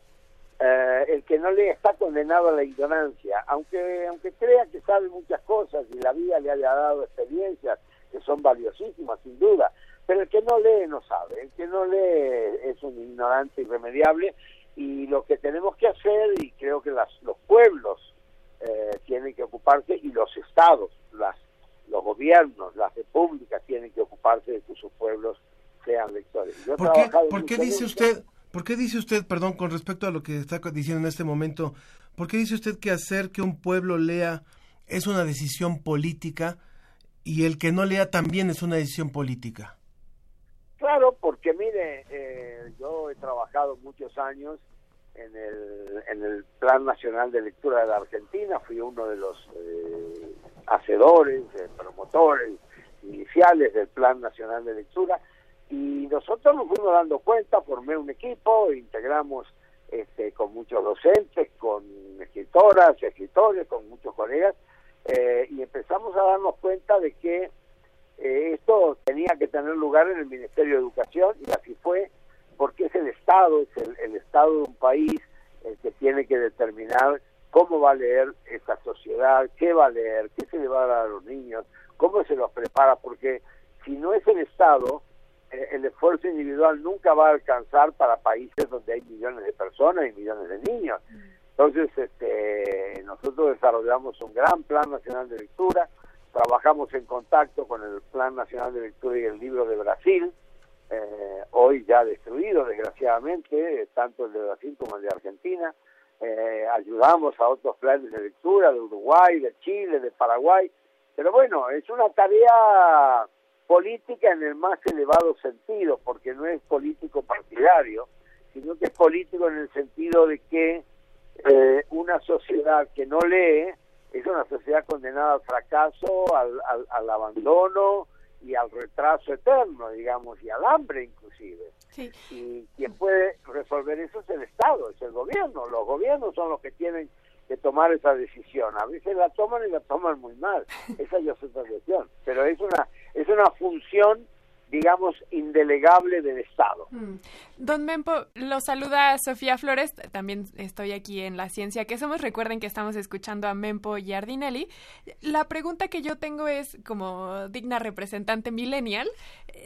Eh, el que no lee está condenado a la ignorancia, aunque aunque crea que sabe muchas cosas y la vida le haya dado experiencias que son valiosísimas sin duda, pero el que no lee no sabe, el que no lee es un ignorante irremediable y lo que tenemos que hacer y creo que las, los pueblos eh, tienen que ocuparse y los estados, las, los gobiernos, las repúblicas tienen que ocuparse de que sus pueblos sean lectores. ¿Por qué, dice usted, por qué dice usted, perdón, con respecto a lo que está diciendo en este momento, por qué dice usted que hacer que un pueblo lea es una decisión política y el que no lea también es una decisión política? Claro, mire, eh, yo he trabajado muchos años en el, en el Plan Nacional de Lectura de la Argentina, fui uno de los eh, hacedores, eh, promotores iniciales del Plan Nacional de Lectura, y nosotros nos fuimos dando cuenta, formé un equipo, integramos este, con muchos docentes, con escritoras, escritores, con muchos colegas, eh, y empezamos a darnos cuenta de que esto tenía que tener lugar en el Ministerio de Educación, y así fue, porque es el Estado, es el, Estado de un país el que tiene que determinar cómo va a leer esta sociedad, qué va a leer, qué se le va a dar a los niños, cómo se los prepara, porque si no es el Estado, eh, el esfuerzo individual nunca va a alcanzar para países donde hay millones de personas y millones de niños. Entonces, este, nosotros desarrollamos un gran plan nacional de lectura, trabajamos en contacto con el Plan Nacional de Lectura y el Libro de Brasil, eh, hoy ya destruido desgraciadamente, tanto el de Brasil como el de Argentina. Eh, ayudamos a otros planes de lectura de Uruguay, de Chile, de Paraguay, pero bueno, es una tarea política en el más elevado sentido, porque no es político partidario, sino que es político en el sentido de que eh, una sociedad que no lee es una sociedad condenada al fracaso, al, al abandono, y al retraso eterno, digamos, y al hambre inclusive. Y quien puede resolver eso es el Estado, es el gobierno. Los gobiernos son los que tienen que tomar esa decisión. A veces la toman y la toman muy mal. Esa ya es otra cuestión. Pero es una, es una función digamos, indelegable del Estado. Mm. Don Mempo, lo saluda Sofía Flores, también estoy aquí en La Ciencia que Somos. Recuerden que estamos escuchando a Mempo Giardinelli. La pregunta que yo tengo es, como digna representante millennial,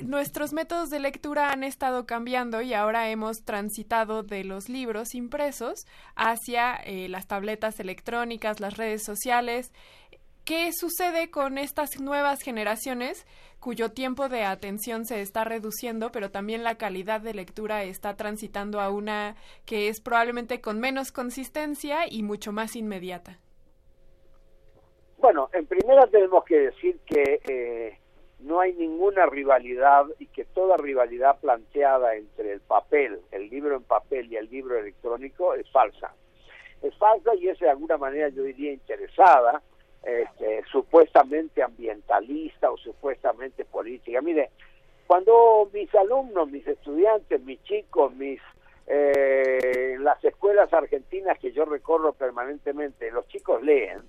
nuestros métodos de lectura han estado cambiando y ahora hemos transitado de los libros impresos hacia eh, las tabletas electrónicas, las redes sociales. ¿Qué sucede con estas nuevas generaciones cuyo tiempo de atención se está reduciendo, pero también la calidad de lectura está transitando a una que es probablemente con menos consistencia y mucho más inmediata? Bueno, en primera tenemos que decir que eh, no hay ninguna rivalidad y que toda rivalidad planteada entre el papel, el libro en papel y el libro electrónico es falsa. Es falsa y es de alguna manera yo diría interesada este, supuestamente ambientalista o supuestamente política. Mire, cuando mis alumnos, mis estudiantes, mis chicos, mis eh, las escuelas argentinas que yo recorro permanentemente, los chicos leen.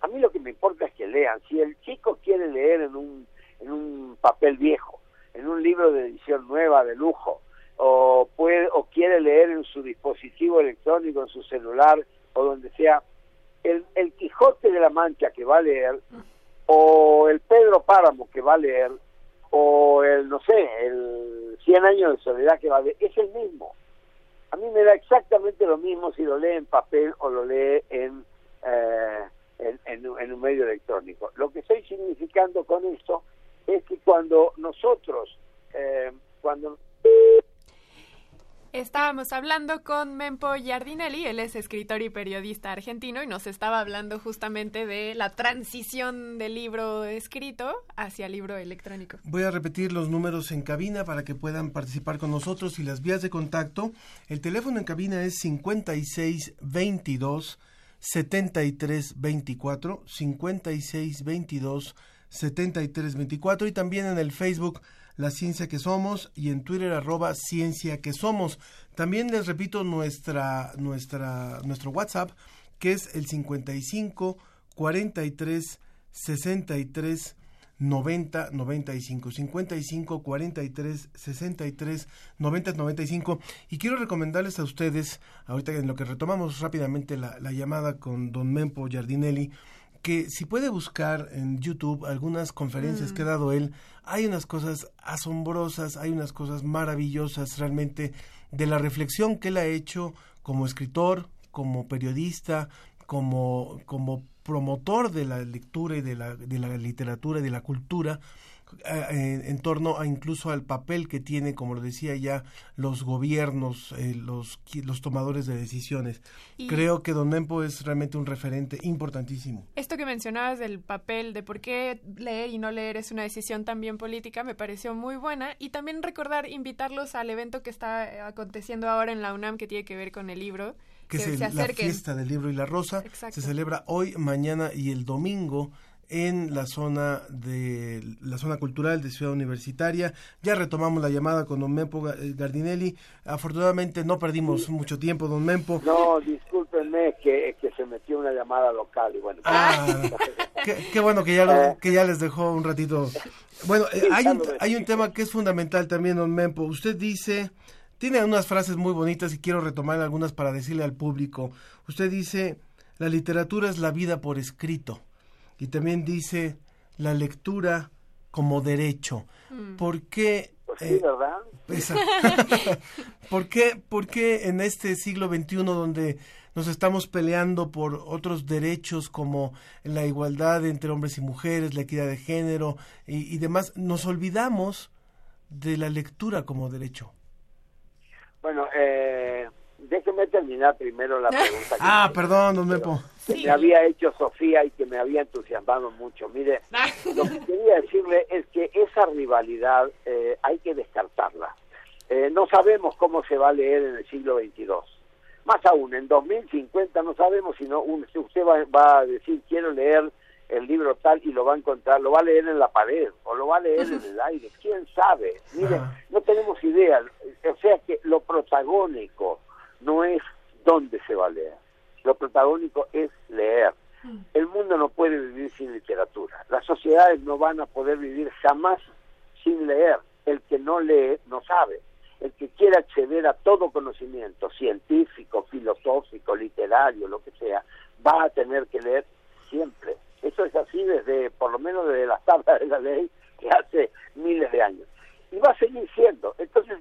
A mí lo que me importa es que lean. Si el chico quiere leer en un, en un papel viejo, en un libro de edición nueva, de lujo, o, puede, o quiere leer en su dispositivo electrónico, en su celular o donde sea, el, el Quijote de la Mancha que va a leer, o el Pedro Páramo que va a leer, o el, no sé, el Cien años de soledad que va a leer, es el mismo. A mí me da exactamente lo mismo si lo lee en papel o lo lee en, eh, en, en un medio electrónico. Lo que estoy significando con esto es que cuando nosotros, eh, cuando Estábamos hablando con Mempo Giardinelli, él es escritor y periodista argentino y nos estaba hablando justamente de la transición del libro escrito hacia libro electrónico. Voy a repetir los números en cabina para que puedan participar con nosotros y las vías de contacto. El teléfono en cabina es 5622 7324 5622 7324 y también en el Facebook la Ciencia que Somos y en Twitter arroba Ciencia que Somos. También les repito nuestra, nuestra, nuestro WhatsApp que es el 55 43 63 90 95 55 43 63 90 95 y quiero recomendarles a ustedes ahorita en lo que retomamos rápidamente la, la llamada con don Mempo Giardinelli que si puede buscar en YouTube algunas conferencias que ha mm. dado él, hay unas cosas asombrosas, hay unas cosas maravillosas realmente de la reflexión que él ha hecho como escritor, como periodista, como, como promotor de la lectura y de la, de la literatura y de la cultura eh, en, torno a incluso al papel que tiene, como lo decía ya, los gobiernos, eh, los, los tomadores de decisiones. Creo que Don Mempo es realmente un referente importantísimo. Esto que mencionabas del papel, de por qué leer y no leer es una decisión también política, me pareció muy buena. Y también recordar, invitarlos al evento que está aconteciendo ahora en la UNAM que tiene que ver con el libro. Que, es la fiesta del libro y la rosa. Se celebra hoy, mañana y el domingo en la zona de la zona cultural de Ciudad Universitaria. Ya retomamos la llamada con don Mempo eh, Gardinelli. Afortunadamente no perdimos mucho tiempo, don Mempo. No, discúlpenme que, que se metió una llamada local y bueno. Ah, qué, bueno que ya, eh. que ya les dejó un ratito. Bueno, eh, hay, un, hay un tema que es fundamental también, don Mempo. Usted dice, tiene unas frases muy bonitas y quiero retomar algunas para decirle al público. Usted dice, la literatura es la vida por escrito y también dice la lectura como derecho. Mm. ¿Por qué? Pues sí, ¿verdad? ¿por, qué, ¿Por qué en este siglo XXI donde nos estamos peleando por otros derechos como la igualdad entre hombres y mujeres, la equidad de género y, y demás, nos olvidamos de la lectura como derecho? Bueno, eh, déjeme terminar primero la pregunta. ah, perdón, don Mepo. Que me había hecho Sofía y que me había entusiasmado mucho. Mire, lo que quería decirle es que esa rivalidad eh, hay que descartarla. Eh, no sabemos cómo se va a leer en el siglo XXII. Más aún, en 2050 no sabemos si no, usted va, va, a decir quiero leer el libro tal y lo va a encontrar, lo va a leer en la pared o lo va a leer en el aire, quién sabe. Mire, no tenemos idea. O sea que lo protagónico no es dónde se va a leer, lo protagónico es leer. El mundo no puede vivir sin literatura. Las sociedades no van a poder vivir jamás sin leer. El que no lee no sabe. El que quiera acceder a todo conocimiento científico, filosófico, literario, lo que sea, va a tener que leer siempre. Eso es así desde, por lo menos desde las tablas de la ley, que hace miles de años. Y va a seguir siendo. Entonces,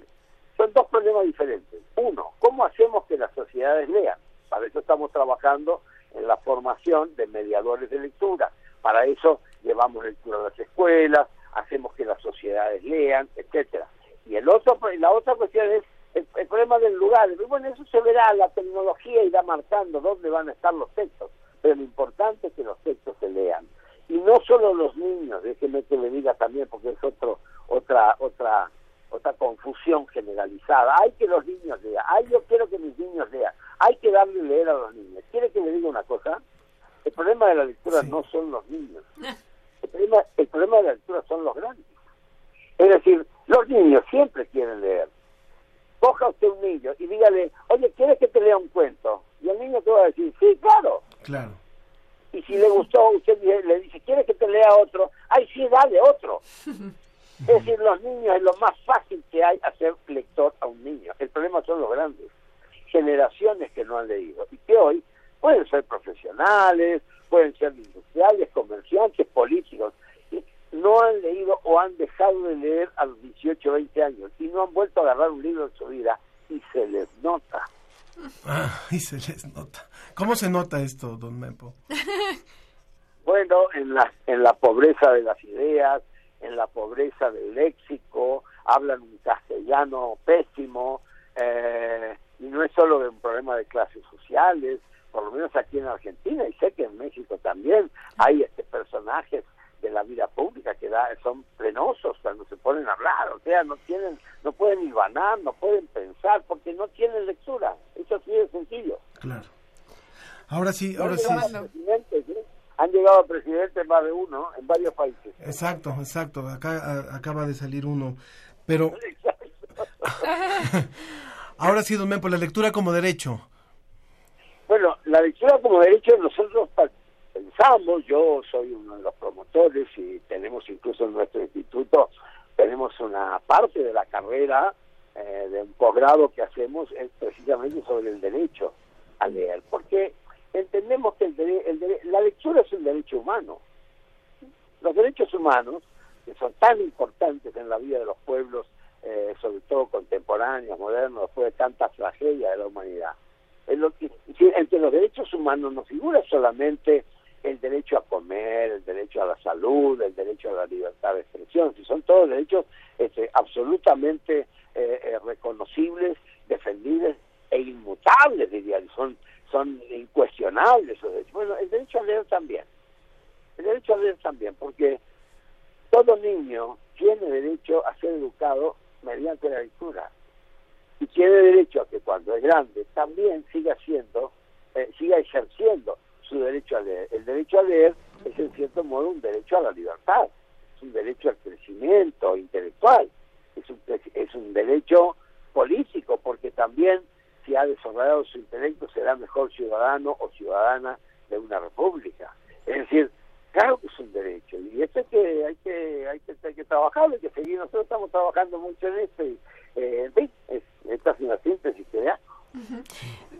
son dos problemas diferentes. Uno, ¿cómo hacemos que las sociedades lean? Para eso estamos trabajando en la formación de mediadores de lectura. Para eso llevamos lectura a las escuelas, hacemos que las sociedades lean, etcétera. Y el otro, la otra cuestión es el, el problema del lugar. Bueno, eso se verá, la tecnología irá marcando dónde van a estar los textos, pero lo importante es que los textos se lean. Y no solo los niños, déjeme que le diga también, porque es otro, otra, otra, otra confusión generalizada. Hay que los niños lean, ay, yo quiero que mis niños lean, hay que darle leer a los niños. ¿Quiere que le diga una cosa? El problema de la lectura no son los niños. El problema, el problema de la lectura son los grandes. Es decir, los niños siempre quieren leer. Coja usted un niño y dígale, oye, ¿quieres que te lea un cuento? Y el niño te va a decir, sí, claro. Claro. Y si le gustó, usted le dice, ¿quieres que te lea otro? Ay, sí, dale otro. es decir, los niños es lo más fácil que hay hacer lector a un niño. El problema son los grandes. Generaciones que no han leído y que hoy pueden ser profesionales, pueden ser industriales, comerciantes, políticos, y no han leído o han dejado de leer a los 18 o 20 años y no han vuelto a agarrar un libro en su vida y se les nota. Ah, y se les nota. ¿Cómo se nota esto, don Mempo? Bueno, en la, en la pobreza de las ideas, en la pobreza del léxico, hablan un castellano pésimo, eh, y no es solo un problema de clases sociales, por lo menos aquí en Argentina, y sé que en México también hay este personajes de la vida pública que da, son plenosos cuando se ponen a hablar, o sea, no tienen, no pueden hilvanar, no pueden pensar, porque no tienen lectura, eso así de sencillo. Claro. Ahora sí, ahora sí. Han llegado a presidentes más de uno en varios países. Exacto, exacto. Acá a- acaba de salir uno. Pero ahora sí, don Mempo, la lectura como derecho. Bueno, la lectura como derecho nosotros pensamos, yo soy uno de los promotores y tenemos incluso en nuestro instituto, tenemos una parte de la carrera eh, de un posgrado que hacemos es precisamente sobre el derecho a leer, porque entendemos que el dere- el dere- la lectura es un derecho humano. Los derechos humanos, que son tan importantes en la vida de los pueblos, eh, sobre todo contemporáneos, modernos, después de tantas tragedias de la humanidad, es lo que, entre los derechos humanos no figura solamente el derecho a comer, el derecho a la salud, el derecho a la libertad de expresión, si son todos derechos este, absolutamente eh, eh, reconocibles, defendibles e inmutables, diría, son, son incuestionables. Bueno, el derecho a leer también, el derecho a leer también, porque todo niño tiene derecho a ser educado mediante la lectura y tiene derecho a que cuando es grande también siga siendo, eh, siga ejerciendo su derecho a leer. El derecho a leer es en cierto modo un derecho a la libertad, es un derecho al crecimiento intelectual, es un, es un derecho político, porque también si ha desarrollado su intelecto será mejor ciudadano o ciudadana de una república. Es decir, claro que es un derecho y esto es que hay que hay que, hay que trabajarlo, hay que seguir. Nosotros estamos trabajando mucho en esto y, eh, en fin, es- esta es una síntesis que da.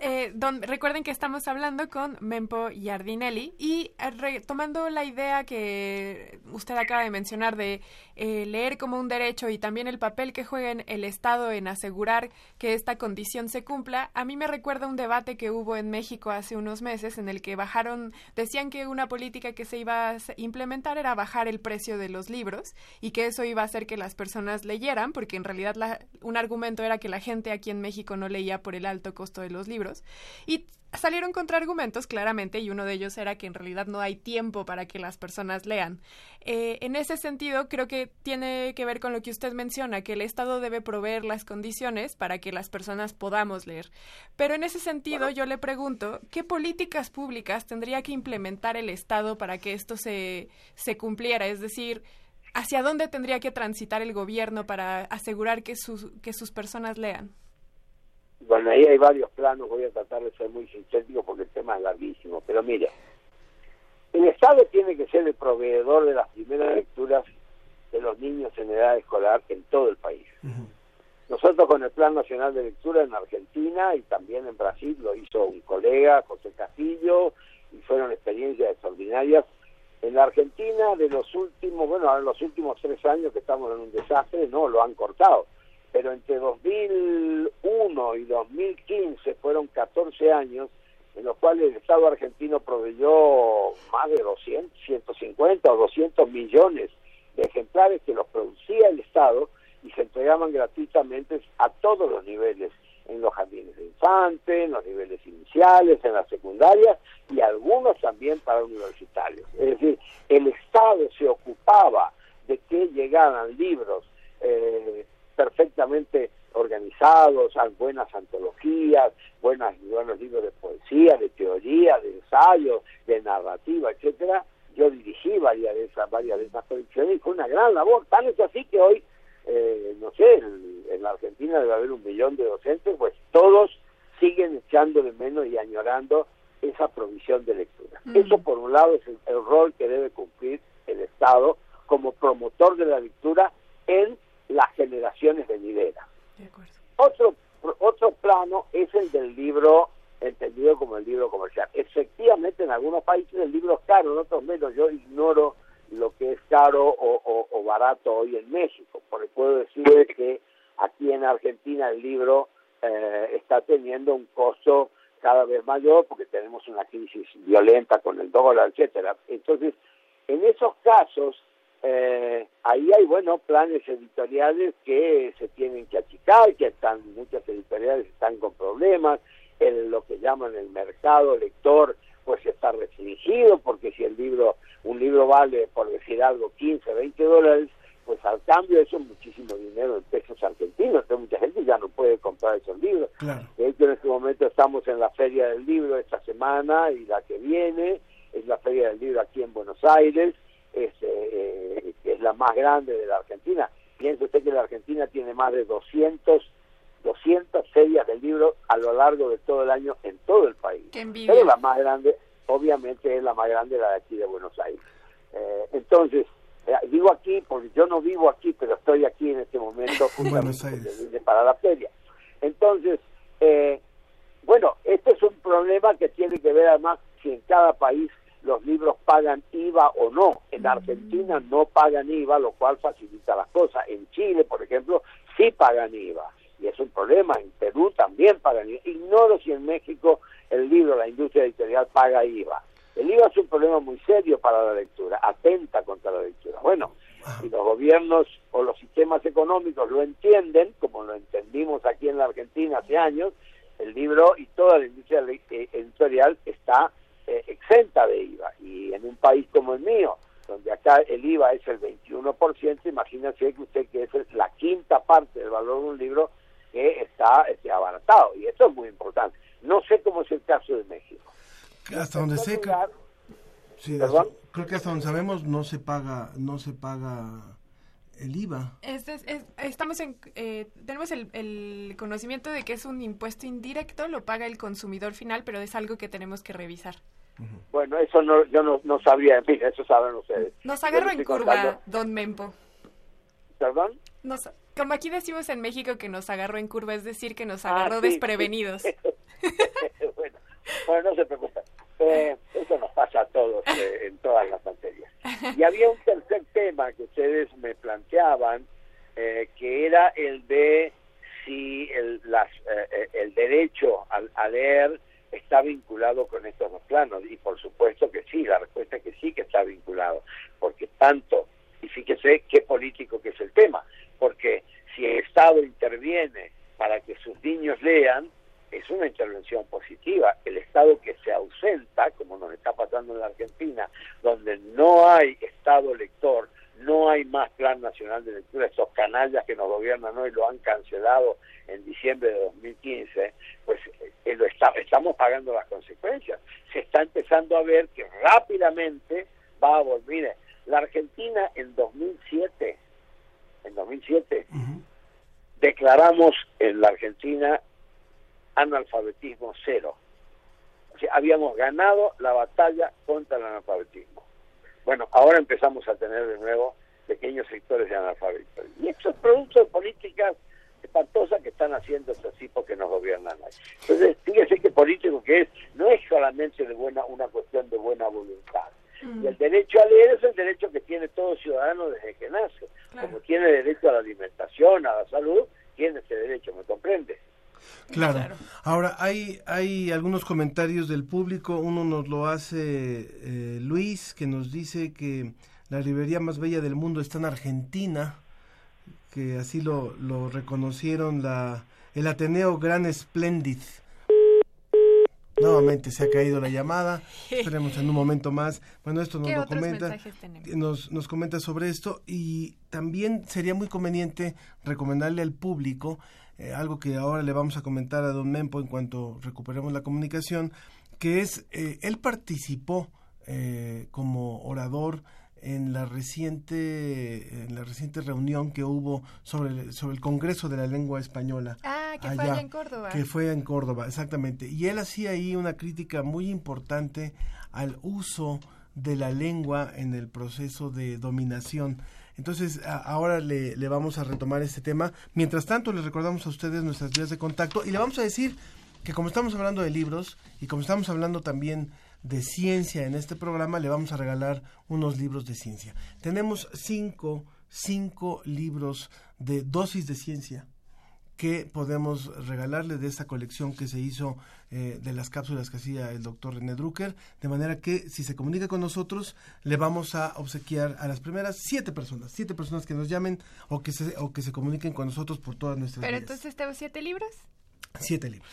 Eh, don- recuerden que estamos hablando con Mempo Giardinelli y eh, retomando la idea que usted acaba de mencionar de eh, leer como un derecho y también el papel que juega el Estado en asegurar que esta condición se cumpla, a mí me recuerda un debate que hubo en México hace unos meses en el que bajaron, decían que una política que se iba a implementar era bajar el precio de los libros y que eso iba a hacer que las personas leyeran, porque en realidad la- un argumento era que la gente aquí en México no leía por el alto costo de los libros. Y salieron contraargumentos claramente y uno de ellos era que en realidad no hay tiempo para que las personas lean. Eh, en ese sentido, creo que tiene que ver con lo que usted menciona, que el Estado debe proveer las condiciones para que las personas podamos leer. Pero en ese sentido, yo le pregunto, ¿qué políticas públicas tendría que implementar el Estado para que esto se, se cumpliera? Es decir, ¿hacia dónde tendría que transitar el gobierno para asegurar que que sus personas lean? Bueno, ahí hay varios planos, voy a tratar de ser muy sintético porque el tema es larguísimo, pero mire, el Estado tiene que ser el proveedor de las primeras lecturas de los niños en edad escolar en todo el país. Nosotros con el Plan Nacional de Lectura en Argentina y también en Brasil lo hizo un colega, José Castillo, y fueron experiencias extraordinarias. En la Argentina, de los últimos, bueno, en los últimos tres años que estamos en un desastre, no, lo han cortado pero entre 2001 y 2015 fueron 14 años en los cuales el Estado argentino proveyó más de 200, 150 o 200 millones de ejemplares que los producía el Estado y se entregaban gratuitamente a todos los niveles, en los jardines de infantes, en los niveles iniciales, en las secundarias y algunos también para universitarios. Es decir, el Estado se ocupaba de que llegaran libros eh, perfectamente organizados, hay buenas antologías, buenas, buenos libros de poesía, de teoría, de ensayo, de narrativa, etcétera. Yo dirigí varias de esas, varias de esas colecciones y fue una gran labor. Tan es así que hoy, eh, no sé, en, en, la Argentina debe haber un millón de docentes, pues todos siguen echando de menos y añorando esa provisión de lectura. Eso por un lado es el, el rol que debe cumplir el Estado como promotor de la lectura en las generaciones venideras. Otro, otro plano es el del libro entendido como el libro comercial. Efectivamente, en algunos países el libro es caro, en otros menos. Yo ignoro lo que es caro o, o, barato hoy en México, porque puedo decir que aquí en Argentina el libro eh, está teniendo un costo cada vez mayor porque tenemos una crisis violenta con el dólar, etcétera. Entonces, en esos casos, eh, ahí hay bueno planes editoriales que se tienen que achicar que están muchas editoriales están con problemas en lo que llaman el mercado lector pues está restringido porque si el libro un libro vale por decir algo 15 20 dólares pues al cambio eso es muchísimo dinero en pesos argentinos entonces mucha gente ya no puede comprar esos libros. De hecho en este momento estamos en la feria del libro esta semana y la que viene es la feria del libro aquí en Buenos Aires es, eh, es la más grande de la Argentina. Piense usted que la Argentina tiene más de 200, 200 ferias del libro a lo largo de todo el año en todo el país. Pero la más grande, obviamente, es la más grande la de aquí de Buenos Aires. Eh, entonces, eh, digo aquí porque yo no vivo aquí, pero estoy aquí en este momento justamente para la feria. Entonces, eh, bueno, este es un problema que tiene que ver además si en cada país los libros pagan IVA o no. En Argentina no pagan IVA, lo cual facilita las cosas. En Chile, por ejemplo, sí pagan IVA. Y es un problema. En Perú también pagan IVA. Ignoro si en México el libro, la industria editorial paga IVA. El IVA es un problema muy serio para la lectura, atenta contra la lectura. Bueno, si los gobiernos o los sistemas económicos lo entienden, como lo entendimos aquí en la Argentina hace años, el libro y toda la industria editorial está eh, exenta de IVA. Y en un país como el mío, donde acá el IVA es el 21%, imagínense que usted que es la quinta parte del valor de un libro que está este, abaratado. Y esto es muy importante. No sé cómo es el caso de México. Hasta donde sé, sí, creo que hasta donde sabemos no se paga, no se paga el IVA. estamos en, eh, tenemos el, el, conocimiento de que es un impuesto indirecto, lo paga el consumidor final, pero es algo que tenemos que revisar. Bueno, eso no, yo no, no sabía, en fin, eso saben ustedes. Nos agarró en curva, don Mempo. ¿Perdón? Nos, como aquí decimos en México que nos agarró en curva, es decir, que nos agarró ah, desprevenidos. bueno, bueno, no se preocupen. Eh, eso nos pasa a todos eh, en todas las materias. Y había un tercer tema que ustedes me planteaban, eh, que era el de si el, las, el derecho a, a leer está vinculado con estos dos planos y por supuesto que sí, la respuesta es que sí que está vinculado, porque tanto, y fíjese qué político que es el tema, porque si el Estado interviene para que sus niños lean, es una intervención positiva. El Estado que se ausenta, como nos está pasando en la Argentina, donde no hay Estado lector, no hay más Plan Nacional de Lectura, esos canallas que nos gobiernan hoy lo han cancelado en diciembre de 2015, pues eh, lo está, estamos pagando las consecuencias. Se está empezando a ver que rápidamente va a volver. Mire, la Argentina en 2007, en 2007, declaramos en la Argentina analfabetismo cero. O sea, habíamos ganado la batalla contra el analfabetismo. Bueno, ahora empezamos a tener de nuevo pequeños sectores de analfabetos. Y esto es producto de políticas espantosas que están haciendo estos tipos que nos gobiernan ahí. Entonces, fíjese que político que es, no es solamente de buena una cuestión de buena voluntad. Y el derecho a leer es el derecho que tiene todo ciudadano desde que nace. Como tiene derecho a la alimentación, a la salud, tiene ese derecho, ¿me comprende? Claro. Ahora, hay, hay algunos comentarios del público. Uno nos lo hace eh, Luis, que nos dice que la librería más bella del mundo está en Argentina, que así lo, lo reconocieron la, el Ateneo Gran Splendid. Nuevamente se ha caído la llamada. Esperemos en un momento más. Bueno, esto nos lo comenta. Nos, nos comenta sobre esto y también sería muy conveniente recomendarle al público eh, algo que ahora le vamos a comentar a don Mempo en cuanto recuperemos la comunicación, que es, eh, él participó eh, como orador en la reciente en la reciente reunión que hubo sobre el, sobre el Congreso de la Lengua Española. Ah, que fue allá en Córdoba. Que fue en Córdoba, exactamente. Y él hacía ahí una crítica muy importante al uso de la lengua en el proceso de dominación. Entonces, ahora le, le, vamos a retomar este tema. Mientras tanto, les recordamos a ustedes nuestras vías de contacto y le vamos a decir que como estamos hablando de libros y como estamos hablando también de ciencia en este programa, le vamos a regalar unos libros de ciencia. Tenemos cinco, cinco libros de dosis de ciencia que podemos regalarle de esta colección que se hizo eh, de las cápsulas que hacía el doctor René Drucker, de manera que si se comunica con nosotros, le vamos a obsequiar a las primeras siete personas, siete personas que nos llamen o que se, o que se comuniquen con nosotros por todas nuestras Pero entonces tengo siete libros. Siete libros.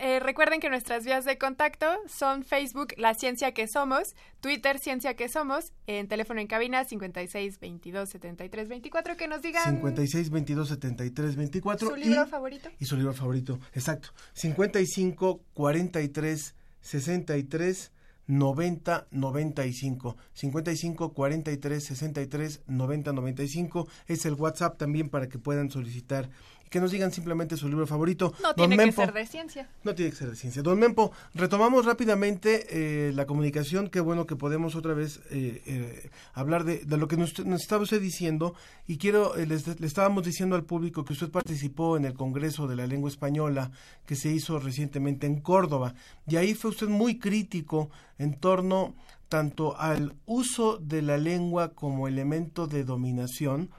eh, recuerden que nuestras vías de contacto son Facebook La Ciencia que Somos, Twitter Ciencia que Somos, en teléfono en cabina 56 22 73 24, que nos digan... 56 22 73 24. ¿Su libro favorito? Y su libro favorito, exacto. 55 43 63 90 95 55 43 63 90 95 es el WhatsApp también para que puedan solicitar que nos digan simplemente su libro favorito. No tiene que ser de ciencia. No tiene que ser de ciencia. Don Mempo, retomamos rápidamente eh, la comunicación. Qué bueno que podemos otra vez eh, eh, hablar de, de, lo que nos, nos, estaba usted diciendo. Y quiero, les, le estábamos diciendo al público que usted participó en el Congreso de la Lengua Española que se hizo recientemente en Córdoba. Y ahí fue usted muy crítico en torno tanto al uso de la lengua como elemento de dominación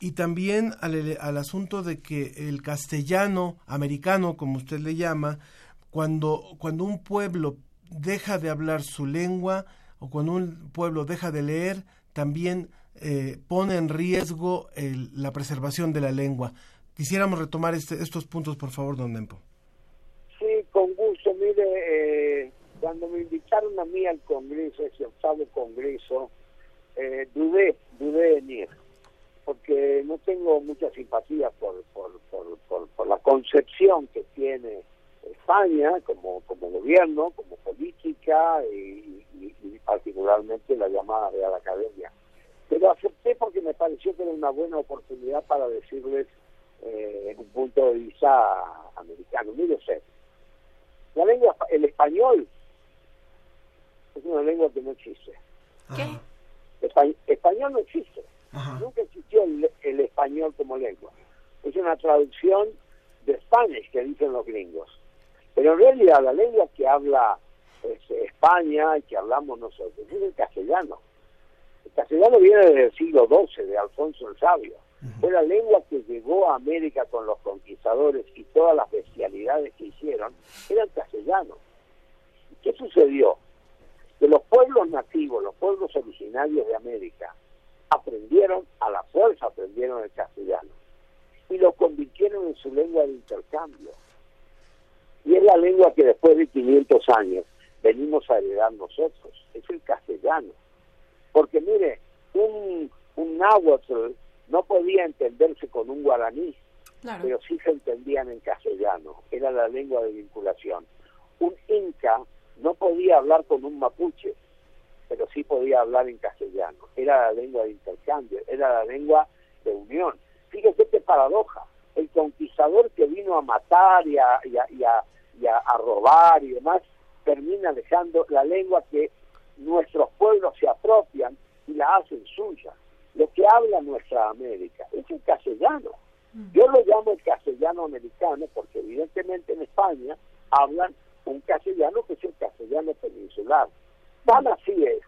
y también al, al, asunto de que el castellano americano, como usted le llama, cuando, cuando un pueblo deja de hablar su lengua o cuando un pueblo deja de leer, también eh, pone en riesgo el, la preservación de la lengua. Quisiéramos retomar este, estos puntos, por favor, don Nempo. Sí, con gusto. Mire, eh, cuando me invitaron a mí al Congreso, ese octavo Congreso, eh, dudé, dudé en ir porque no tengo mucha simpatía por, por, por, por, por la concepción que tiene España como, como gobierno, como política y, y, y, particularmente la llamada Real Academia. Pero acepté porque me pareció que era una buena oportunidad para decirles eh, en un punto de vista americano. Mire usted, la lengua, el español es una lengua que no existe. ¿Qué? Español no existe. Ajá. Nunca existió el, el, español como lengua. Es una traducción de Spanish que dicen los gringos. Pero en realidad la lengua que habla es, España y que hablamos nosotros es el castellano. El castellano viene desde el siglo XII, de Alfonso el Sabio. Uh -huh. Fue la lengua que llegó a América con los conquistadores y todas las bestialidades que hicieron, era el castellano. ¿Qué sucedió? Que los pueblos nativos, los pueblos originarios de América, aprendieron, a la fuerza aprendieron el castellano y lo convirtieron en su lengua de intercambio. Y es la lengua que después de 500 años venimos a heredar nosotros, es el castellano. Porque mire, un, un náhuatl no podía entenderse con un guaraní, pero sí se entendían en castellano, era la lengua de vinculación. Un inca no podía hablar con un mapuche, pero sí podía hablar en castellano, era la lengua de intercambio, era la lengua de unión. Fíjese qué paradoja, el conquistador que vino a matar y a, y a, a robar y demás, termina dejando la lengua que nuestros pueblos se apropian y la hacen suya. Lo que habla nuestra América es el castellano. Yo lo llamo el castellano americano porque evidentemente en España hablan un castellano que es el castellano peninsular. Tan así es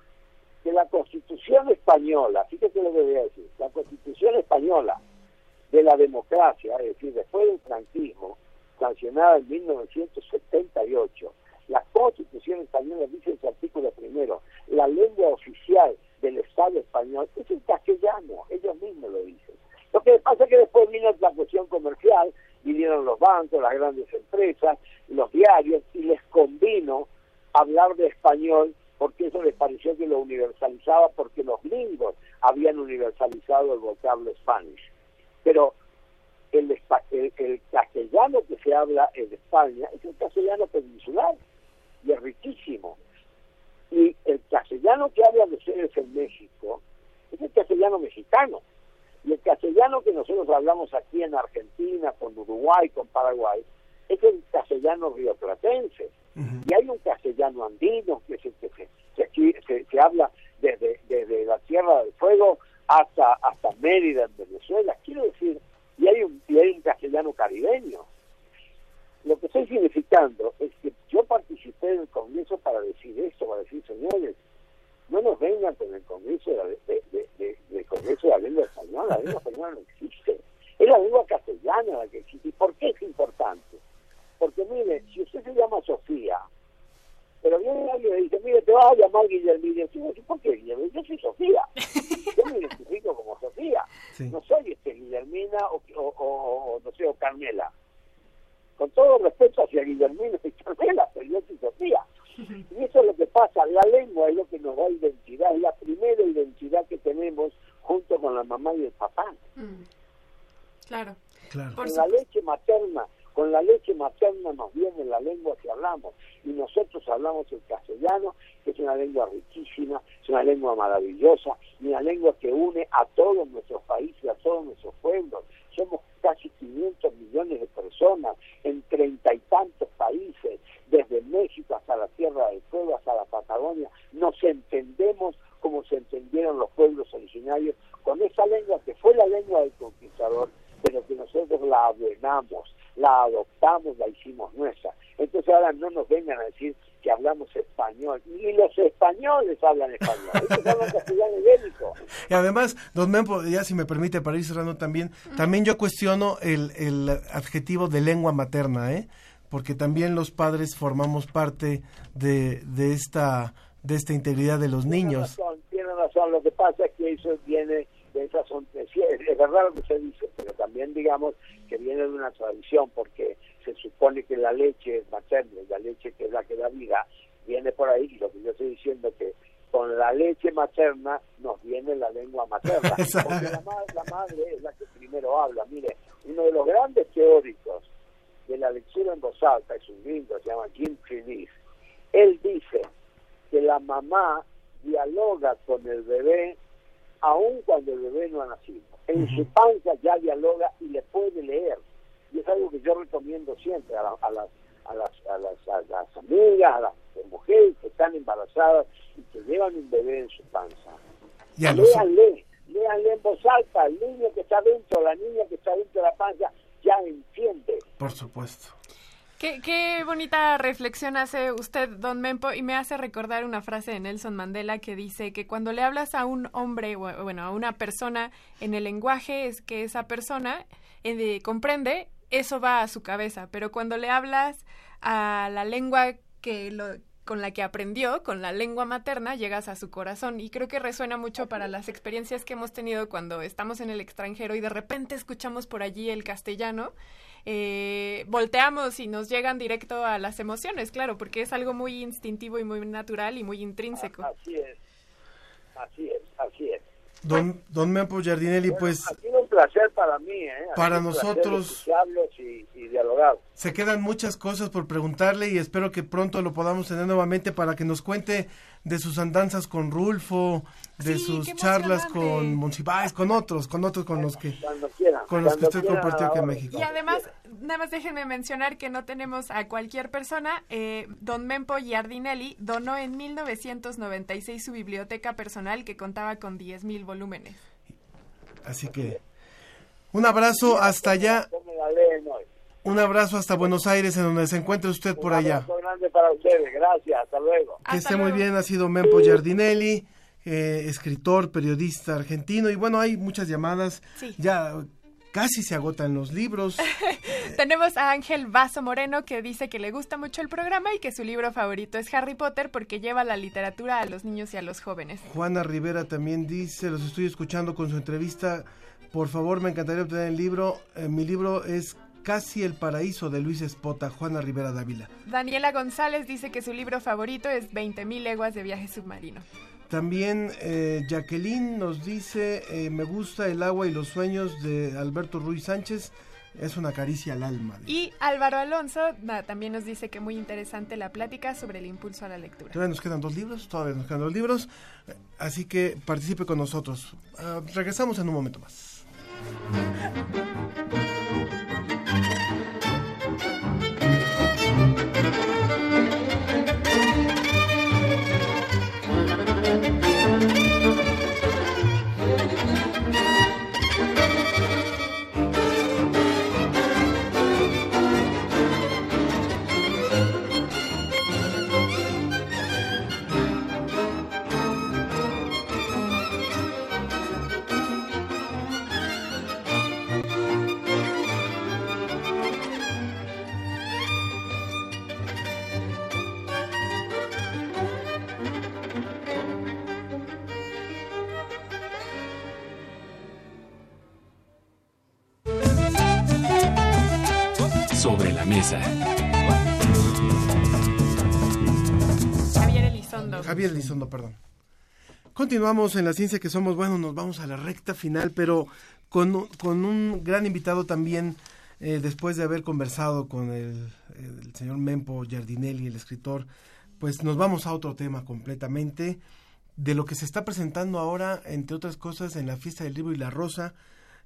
que la Constitución española, fíjate lo que voy a decir, la Constitución española de la democracia, es decir, después del franquismo, sancionada en 1978, la Constitución española dice en su artículo primero, la lengua oficial del Estado español es el castellano, ellos mismos lo dicen. Lo que pasa es que después vino la cuestión comercial, vinieron los bancos, las grandes empresas, los diarios, y les convino hablar de español porque eso les pareció que lo universalizaba porque los gringos habían universalizado el vocablo Spanish. Pero el, el, castellano que se habla en España es el castellano peninsular y es riquísimo. Y el castellano que habla de ustedes en México es el castellano mexicano. Y el castellano que nosotros hablamos aquí en Argentina, con Uruguay, con Paraguay, es el castellano rioplatense. Y hay un castellano andino, que es el que se, se, habla desde, desde la Tierra del Fuego hasta, hasta Mérida, en Venezuela. Quiero decir, y hay un, y hay un castellano caribeño. Lo que estoy significando es que yo participé en el Congreso para decir esto, para decir, señores, no nos vengan con el Congreso de, de, Congreso de la lengua española, la lengua española no existe, es la lengua castellana la que existe. ¿Y por qué es importante? Porque mire, si usted se llama Sofía, pero viene alguien y dice, mire, te vas a llamar Guillermina, y ¿por qué Guillermina? Yo soy Sofía, yo me identifico como Sofía, no soy este Guillermina o, o, no sé, o Carmela. Con todo respeto hacia Guillermina y Carmela, pero yo soy Sofía. Y eso es lo que pasa, la lengua es lo que nos da identidad, es la primera identidad que tenemos junto con la mamá y el papá. Mm. Claro. Con la leche materna, con la leche materna nos viene la lengua que hablamos y nosotros hablamos el castellano, que es una lengua riquísima, es una lengua maravillosa, y una lengua que une a todos nuestros países, a todos nuestros pueblos. Somos casi 500 millones de personas en treinta y tantos países, desde México hasta la Tierra del Fuego, hasta la Patagonia, nos entendemos como se entendieron los pueblos originarios con esa lengua que fue la lengua del conquistador, pero que nosotros la abonamos, la adoptamos, la hicimos nuestra. Entonces ahora no nos vengan a decir que hablamos español, ni los españoles hablan español, ellos hablan castellano ibérico. Y además, don Mempo, ya si me permite para ir cerrando también, también yo cuestiono el, el adjetivo de lengua materna, ¿eh? porque también los padres formamos parte de, de esta de esta integridad de los niños. Tiene razón, lo que pasa es que eso viene de esa son, es verdad lo que se dice, pero también digamos que viene de una tradición porque se supone que la leche es materna y la leche que es la que da vida viene por ahí y lo que yo estoy diciendo es que con la leche materna nos viene la lengua materna, porque la, la madre es la que primero habla. Mire, uno de los grandes teóricos de la lectura en voz alta, es un gringo, se llama Jim Creedy, él dice que la mamá dialoga con el bebé aun cuando el bebé no ha nacido. En su panza ya dialoga y le puede leer. Y es algo que yo recomiendo siempre a, las, a, las, a, las, a las amigas, a las mujeres que están embarazadas y que llevan un bebé en su panza. Léanle, léanle en voz alta. El niño que está dentro, la niña que está dentro de la panza, ya entiende. Por supuesto. Qué, bonita reflexión hace usted, don Mempo, y me hace recordar una frase de Nelson Mandela que dice que cuando le hablas a un hombre, bueno, a una persona en el lenguaje es que esa persona eh, comprende, eso va a su cabeza, pero cuando le hablas a la lengua que lo, con la que aprendió, con la lengua materna, llegas a su corazón. Y creo que resuena mucho para las experiencias que hemos tenido cuando estamos en el extranjero y de repente escuchamos por allí el castellano eh, volteamos y nos llegan directo a las emociones, claro, porque es algo muy instintivo y muy natural y muy intrínseco. Así es, así es, así es. Don, don Mempo Giardinelli, pues sido un placer para mí, ¿eh? Para nosotros- y, y dialogar. se quedan muchas cosas por preguntarle y espero que pronto lo podamos tener nuevamente para que nos cuente de sus andanzas con Rulfo, de Sí, sus charlas con Monsiváis, con otros, con otros con los que quieran. con los que usted compartió aquí en. México. Y además, nada más déjenme mencionar que no tenemos a cualquier persona. Eh, don Mempo Giardinelli donó en 1996 su biblioteca personal que contaba con 10.000 volúmenes. Así que un abrazo hasta allá, un abrazo hasta Buenos Aires en donde se encuentre usted por Un allá. abrazo grande para ustedes. Gracias. Hasta luego. Que esté muy bien, ha sido Mempo Giardinelli, eh, escritor, periodista argentino y bueno, hay muchas llamadas, Sí. ya casi se agotan los libros. Tenemos a Ángel Vaso Moreno que dice que le gusta mucho el programa y que su libro favorito es Harry Potter porque lleva la literatura a los niños y a los jóvenes. Juana Rivera también dice, los estoy escuchando con su entrevista, por favor me encantaría obtener el libro, Eh, mi libro es Casi el paraíso de Luis Espota, Juana Rivera Dávila. Daniela González dice que su libro favorito es 20.000 leguas de viaje submarino. También eh, Jacqueline nos dice, eh, me gusta el agua y los sueños de Alberto Ruiz Sánchez, es una caricia al alma. Y Álvaro Alonso na, también nos dice que muy interesante la plática sobre el impulso a la lectura. Todavía nos quedan dos libros, todavía nos quedan dos libros, así que participe con nosotros. Ah, regresamos en un momento más. Perdón. Continuamos en la ciencia que somos. Bueno, nos vamos a la recta final, pero con, un- con un gran invitado también, eh, después de haber conversado con el, el señor Mempo Giardinelli, el escritor, pues nos vamos a otro tema completamente de lo que se está presentando ahora, entre otras cosas, en la fiesta del libro y la rosa,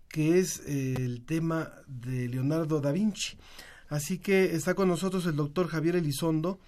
que es eh, el tema de Leonardo da Vinci. Así que está con nosotros el doctor Javier Elizondo,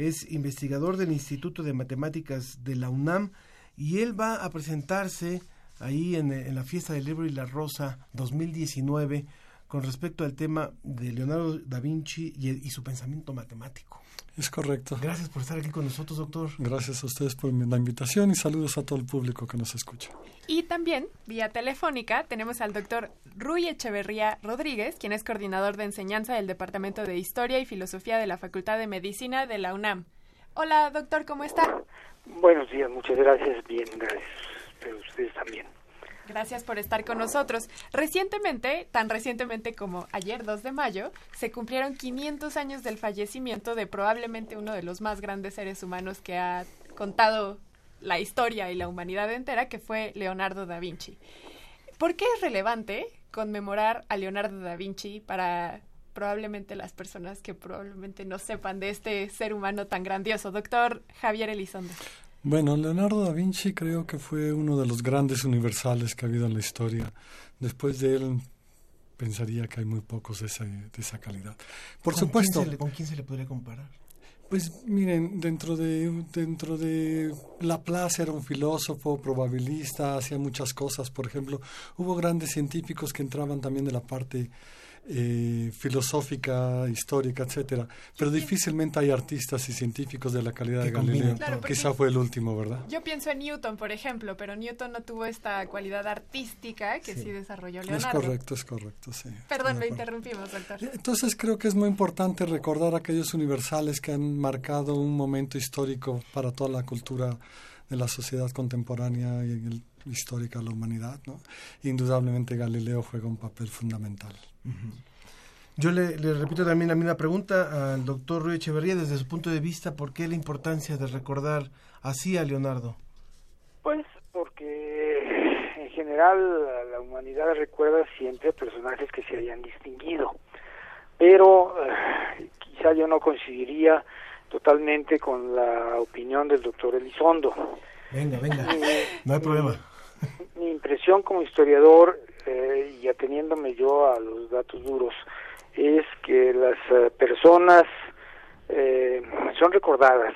es investigador del Instituto de Matemáticas de la UNAM y él va a presentarse ahí en, en la fiesta del libro y la rosa 2019 con respecto al tema de Leonardo da Vinci y, y su pensamiento matemático. Es correcto. Gracias por estar aquí con nosotros, doctor. Gracias a ustedes por la invitación y saludos a todo el público que nos escucha. Y también, vía telefónica, tenemos al doctor Rui Echeverría Rodríguez, quien es coordinador de enseñanza del Departamento de Historia y Filosofía de la Facultad de Medicina de la UNAM. Hola, doctor, ¿cómo está? Buenos días, muchas gracias. Bien, gracias. Pero ustedes también. Gracias por estar con nosotros. Recientemente, tan recientemente como ayer 2 de mayo, se cumplieron 500 años del fallecimiento de probablemente uno de los más grandes seres humanos que ha contado la historia y la humanidad entera, que fue Leonardo da Vinci. ¿Por qué es relevante conmemorar a Leonardo da Vinci para probablemente las personas que probablemente no sepan de este ser humano tan grandioso? Doctor Javier Elizondo. Bueno, Leonardo da Vinci creo que fue uno de los grandes universales que ha habido en la historia. Después de él pensaría que hay muy pocos de esa, de esa calidad. Por ¿Con supuesto. quién le- ¿Con quién se le podría comparar? Pues miren, dentro de dentro de Laplace era un filósofo, probabilista, hacía muchas cosas. Por ejemplo, hubo grandes científicos que entraban también de la parte eh, filosófica, histórica, etcétera. Pero difícilmente hay artistas y científicos de la calidad de Galileo. Claro, Quizá fue el último, ¿verdad? Yo pienso en Newton, por ejemplo, pero Newton no tuvo esta cualidad artística que sí, desarrolló Es Leonardo. correcto, es correcto, sí. Perdón, lo interrumpimos, doctor. Entonces creo que es muy importante recordar aquellos universales que han marcado un momento histórico para toda la cultura de la sociedad contemporánea y el- histórica de la humanidad. ¿no? Indudablemente Galileo juega un papel fundamental. Yo le, le repito también la misma pregunta al doctor Rui Echeverría, desde su punto de vista, ¿por qué la importancia de recordar así a Leonardo? Pues porque en general la- humanidad recuerda siempre personajes que se hayan distinguido, pero eh, quizá yo no coincidiría totalmente con la opinión del doctor Elizondo. Venga, venga, no hay problema. mi impresión como historiador eh, y ateniéndome yo a los datos duros es que las eh, personas eh, son recordadas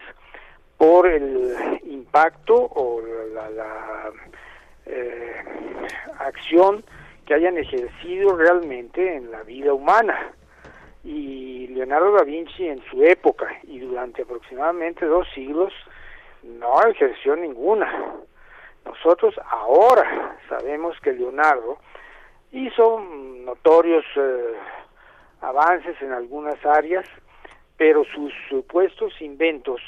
por el impacto o la, la, eh, acción que hayan ejercido realmente en la vida humana y Leonardo da Vinci en su época y durante aproximadamente dos siglos no ejerció ninguna. Nosotros ahora sabemos que Leonardo hizo notorios eh, avances en algunas áreas, pero sus supuestos inventos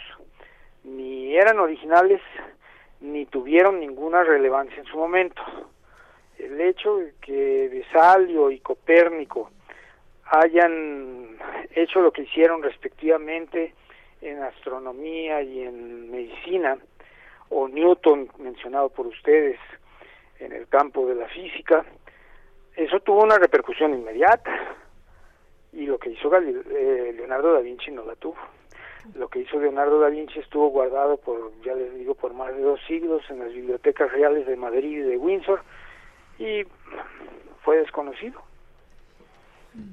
ni eran originales ni tuvieron ninguna relevancia en su momento. El hecho de que Vesalio y Copérnico hayan hecho lo que hicieron respectivamente en astronomía y en medicina, o Newton, mencionado por ustedes, en el campo de la física, eso tuvo una repercusión inmediata. Y lo que hizo Gali- eh, Leonardo da Vinci no la tuvo. Lo que hizo Leonardo da Vinci estuvo guardado por, ya les digo, por más de dos siglos en las bibliotecas reales de Madrid y de Windsor y fue desconocido.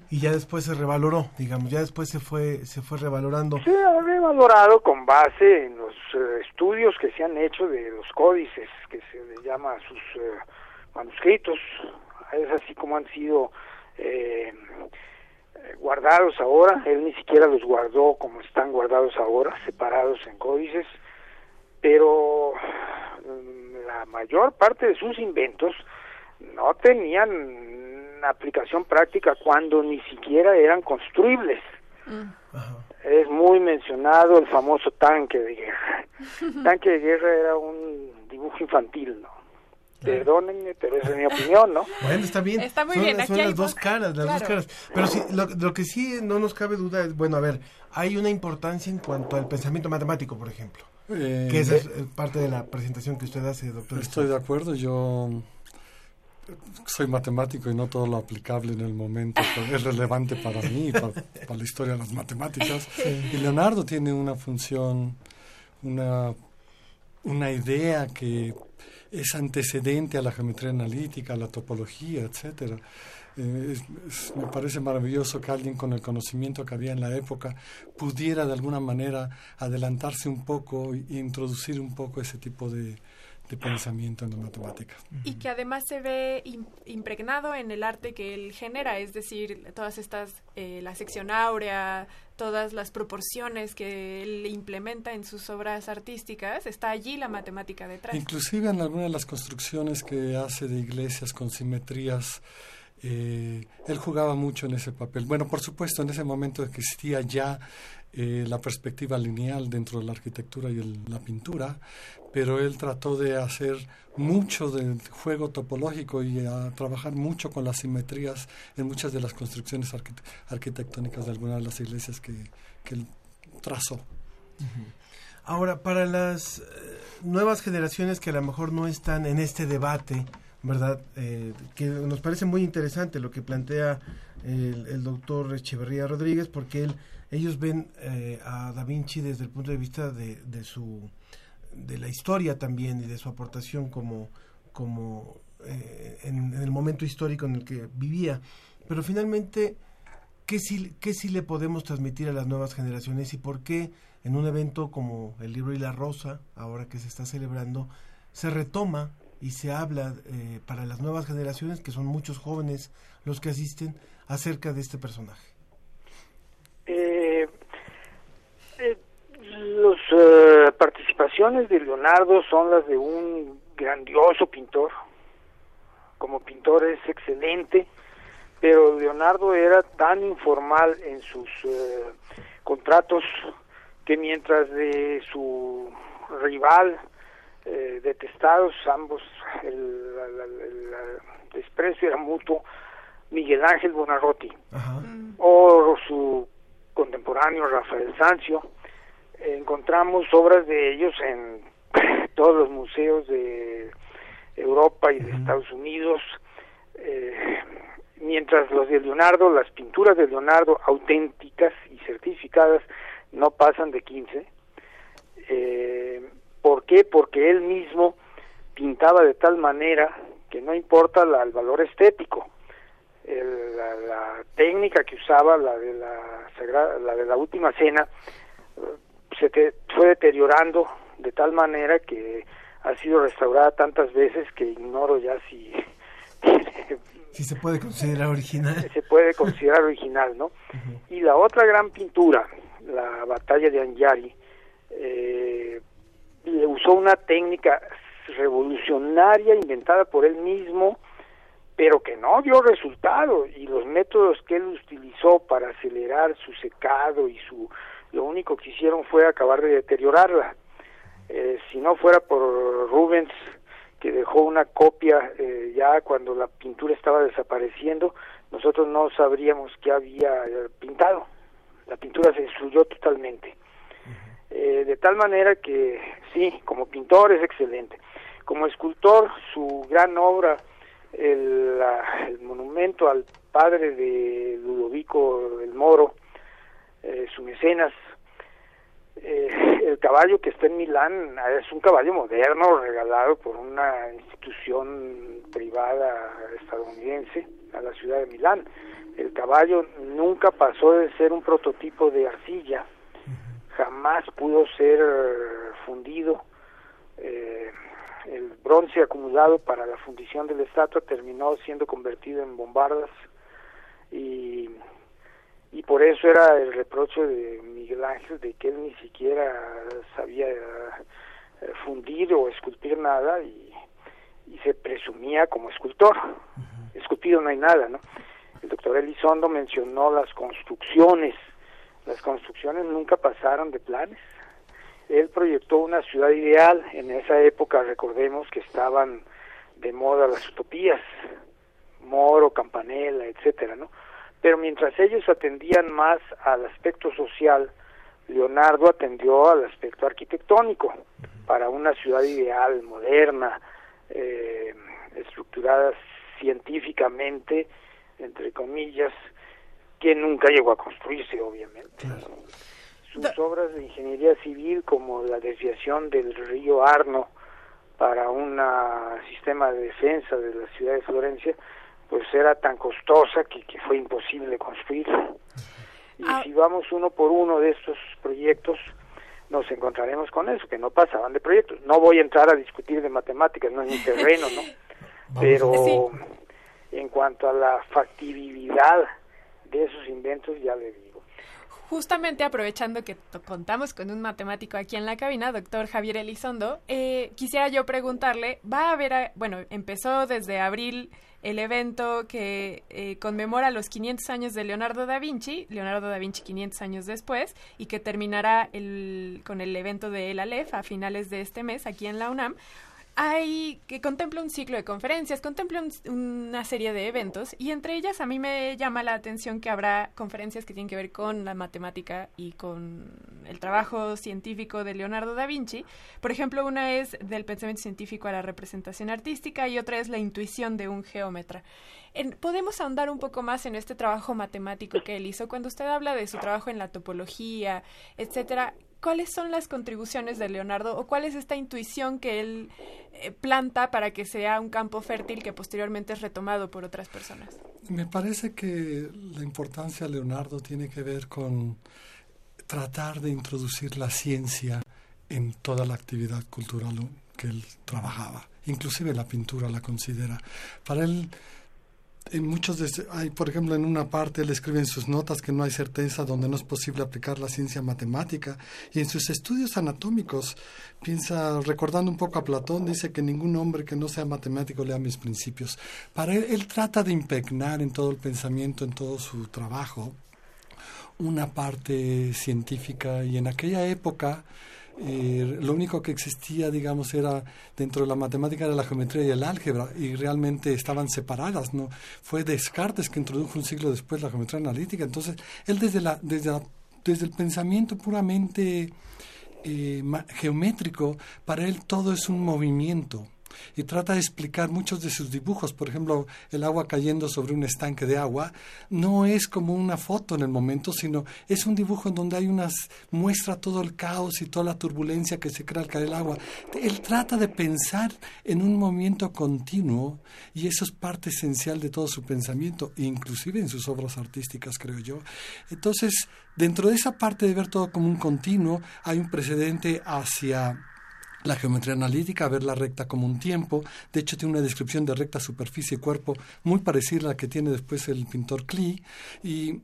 Y ya después se revaloró, digamos, ya después se fue, se fue revalorando. Se ha revalorado con base en los eh, estudios que se han hecho de los códices, que se le llama sus eh, manuscritos. Es así como han sido eh, guardados ahora. Él ni siquiera los guardó como están guardados ahora, separados en códices. Pero mm, la mayor parte de sus inventos no tenían aplicación práctica cuando ni siquiera eran construibles. Es muy mencionado el famoso tanque de guerra. tanque de guerra era un dibujo infantil, ¿no? Perdónenme, pero esa es mi opinión, ¿no? Bueno, está bien. Está muy son, bien, son aquí las dos caras, las dos caras. Pero sí, lo, lo que sí no nos cabe duda es, bueno, a ver, hay una importancia en cuanto al pensamiento matemático, por ejemplo. Eh, que esa es eh, parte de la presentación que usted hace, doctor. Estoy de acuerdo, yo soy matemático y no todo lo aplicable en el momento pero es relevante para mí, para, para la historia de las matemáticas. Y Leonardo tiene una función, una, una idea que es antecedente a la geometría analítica, a la topología, etcétera. Eh, es- me parece maravilloso que alguien con el conocimiento que había en la época pudiera de alguna manera adelantarse un poco e introducir un poco ese tipo de, de pensamiento en la matemática. Y que además se ve im- impregnado en el arte que él genera, es decir, todas estas, eh, la sección áurea, todas las proporciones que él implementa en sus obras artísticas, está allí la matemática detrás. Inclusive en algunas de las construcciones que hace de iglesias con simetrías, eh, él jugaba mucho en ese papel. Bueno, por supuesto, en ese momento existía ya eh, la perspectiva lineal dentro de la arquitectura y el- la pintura, pero él trató de hacer mucho de juego topológico y a trabajar mucho con las simetrías en muchas de las construcciones arquit- arquitectónicas de algunas de las iglesias que, que él trazó. Ahora, para las eh, nuevas generaciones que a lo mejor no están en este debate, ¿verdad? Eh, que nos parece muy interesante lo que plantea el, doctor Echeverría Rodríguez, porque él, ellos ven eh, a Da Vinci desde el punto de vista de su de la historia también y de su aportación como como eh, en, el momento histórico en el que vivía pero finalmente ¿qué sí, ¿qué le podemos transmitir a las nuevas generaciones y por qué en un evento como el libro y la rosa, ahora que se está celebrando, se retoma y se habla eh, para las nuevas generaciones, que son muchos jóvenes los que asisten, acerca de este personaje? Eh, eh, las eh, participaciones de Leonardo son las de un grandioso pintor. Como pintor es excelente, pero Leonardo era tan informal en sus eh, contratos que mientras de su rival eh, detestados ambos, el, la- la- la- el desprecio era mutuo, Miguel Ángel Bonarroti o su contemporáneo Rafael Sancio. Encontramos obras de ellos en todos los museos de Europa y de Estados Unidos. Eh, mientras los de Leonardo, las pinturas de Leonardo auténticas y certificadas no pasan de 15. Eh, ¿Por qué? Porque él mismo pintaba de tal manera que no importa el valor estético. la, técnica que usaba, la de la, la de la última cena, se fue deteriorando de tal manera que ha sido restaurada tantas veces que ignoro ya si si se puede considerar original. Se puede considerar original, ¿no? Y la otra gran pintura, la batalla de Anjari, eh, usó una técnica revolucionaria inventada por él mismo, pero que no dio resultado y los métodos que él utilizó para acelerar su secado y su lo único que hicieron fue acabar de deteriorarla. Eh, si no fuera por Rubens que dejó una copia eh, ya cuando la pintura estaba desapareciendo, nosotros no sabríamos qué había eh, pintado. La pintura se destruyó totalmente. Eh, de tal manera que sí, como pintor es excelente. Como escultor, su gran obra, el, el monumento al padre de Ludovico el Moro, su mecenas, eh, el caballo que está en Milán es un caballo moderno regalado por una institución privada estadounidense a la ciudad de Milán. El caballo nunca pasó de ser un prototipo de arcilla, jamás pudo ser fundido. Eh, el bronce acumulado para la fundición de la estatua terminó siendo convertido en bombardas y y por eso era el reproche de Miguel Ángel de que él ni siquiera sabía eh, fundir o esculpir nada y, se presumía como escultor. Esculpido no hay nada, ¿no? El doctor Elizondo mencionó las construcciones. Las construcciones nunca pasaron de planes. Él proyectó una ciudad ideal. En esa época, recordemos que estaban de moda las utopías, Moro, Campanella, etcétera, ¿no? Pero mientras ellos atendían más al aspecto social, Leonardo atendió al aspecto arquitectónico para una ciudad ideal, moderna, eh, estructurada científicamente, entre comillas, que nunca llegó a construirse, obviamente. Sus obras de ingeniería civil, como la desviación del río Arno para un sistema de defensa de la ciudad de Florencia, pues era tan costosa que, que fue imposible construirla. Y Ah. si vamos uno por uno de estos proyectos, nos encontraremos con eso, que no pasaban de proyectos. No voy a entrar a discutir de matemáticas, no es mi terreno, ¿no? Pero en cuanto a la factibilidad de esos inventos, ya le digo. Justamente aprovechando que contamos con un matemático aquí en la cabina, doctor Javier Elizondo, eh, quisiera yo preguntarle, va a haber, a- bueno, empezó desde abril el evento que eh, conmemora los 500 años de Leonardo da Vinci, Leonardo da Vinci 500 años después, y que terminará el, con el evento de El Aleph a finales de este mes aquí en la UNAM hay que contempla un ciclo de conferencias, contempla un- una serie de eventos y entre ellas a mí me llama la atención que habrá conferencias que tienen que ver con la matemática y con el trabajo científico de Leonardo da Vinci. Por ejemplo, una es del pensamiento científico a la representación artística y otra es la intuición de un geómetra. En- ¿Podemos ahondar un poco más en este trabajo matemático que él hizo? Cuando usted habla de su trabajo en la topología, etcétera, ¿cuáles son las contribuciones de Leonardo o cuál es esta intuición que él eh, planta para que sea un campo fértil que posteriormente es retomado por otras personas? Me parece que la importancia de Leonardo tiene que ver con tratar de introducir la ciencia en toda la actividad cultural que él trabajaba. Inclusive la pintura la considera. Para él, en muchos de, hay, por ejemplo, en una parte él escribe en sus notas que no hay certeza donde no es posible aplicar la ciencia matemática y en sus estudios anatómicos piensa, recordando un poco a Platón, dice que ningún hombre que no sea matemático lea mis principios. Para él, él trata de impregnar en todo el pensamiento, en todo su trabajo, una parte científica y en aquella época eh, lo único que existía, digamos, era dentro de la matemática era la geometría y el álgebra, y realmente estaban separadas, ¿no? Fue Descartes que introdujo un siglo después la geometría analítica. Entonces, él desde, la, desde, la, desde el pensamiento puramente eh, geométrico, para él todo es un movimiento y trata de explicar muchos de sus dibujos. Por ejemplo, el agua cayendo sobre un estanque de agua no es como una foto en el momento, sino es un dibujo en donde hay unas muestra todo el caos y toda la turbulencia que se crea al caer el agua. Él trata de pensar en un movimiento continuo y eso es parte esencial de todo su pensamiento, inclusive en sus obras artísticas, creo yo. Entonces, dentro de esa parte de ver todo como un continuo, hay un precedente hacia la geometría analítica, ver la recta como un tiempo. De hecho, tiene una descripción de recta, superficie y cuerpo muy parecida a la que tiene después el pintor Klee. Y,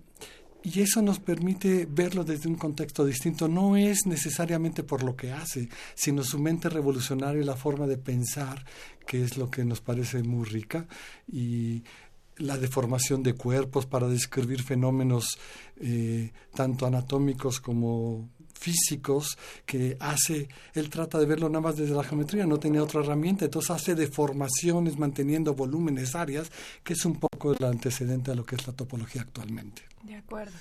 y eso nos permite verlo desde un contexto distinto. No es necesariamente por lo que hace, sino su mente revolucionaria y la forma de pensar, que es lo que nos parece muy rica. Y la deformación de cuerpos para describir fenómenos eh, tanto anatómicos como físicos que hace, él trata de verlo nada más desde la geometría, no tenía otra herramienta, entonces hace deformaciones manteniendo volúmenes, áreas, que es un poco el antecedente a lo que es la topología actualmente. De acuerdo.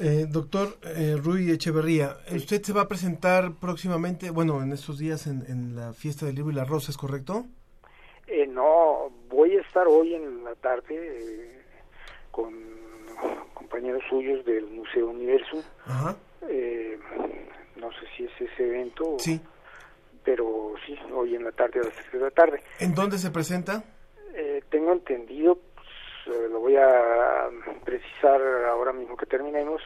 Eh, doctor eh, Rui Echeverría, usted se va a presentar próximamente, bueno, en estos días en, la fiesta del libro y la rosa, ¿es correcto? Eh, no, voy a estar hoy en la tarde eh, con compañeros suyos del Museo Universo. Ajá eh, no sé si es ese evento. Sí. Pero sí, hoy en la tarde a las 3 de la tarde. ¿En dónde se presenta? Eh, tengo entendido, pues, eh, lo voy a precisar ahora mismo que terminemos,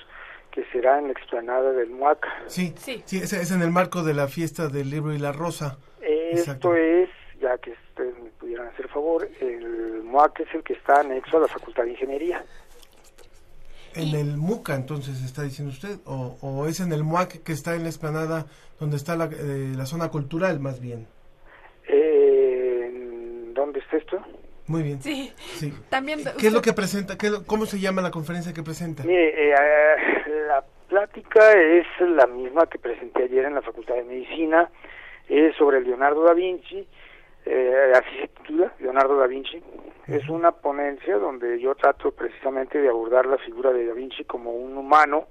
que será en la explanada del MUAC. Sí, sí, sí es, en el marco de la fiesta del libro y la rosa. esto es, ya que ustedes me pudieran hacer favor, el MUAC es el que está anexo a la Facultad de Ingeniería. En el MUCA, entonces, está diciendo usted, o, es en el MUAC que está en la esplanada donde está la, eh, la zona cultural, más bien. Eh, ¿Dónde está esto? Muy bien. Sí. sí. También, ¿Qué es lo que presenta? Qué, ¿Cómo se llama la conferencia que presenta? Mire, eh, la plática es la misma que presenté ayer en la Facultad de Medicina, es sobre Leonardo da Vinci, eh, así se titula, Leonardo da Vinci. Es una ponencia donde yo trato precisamente de abordar la figura de da Vinci como un humano,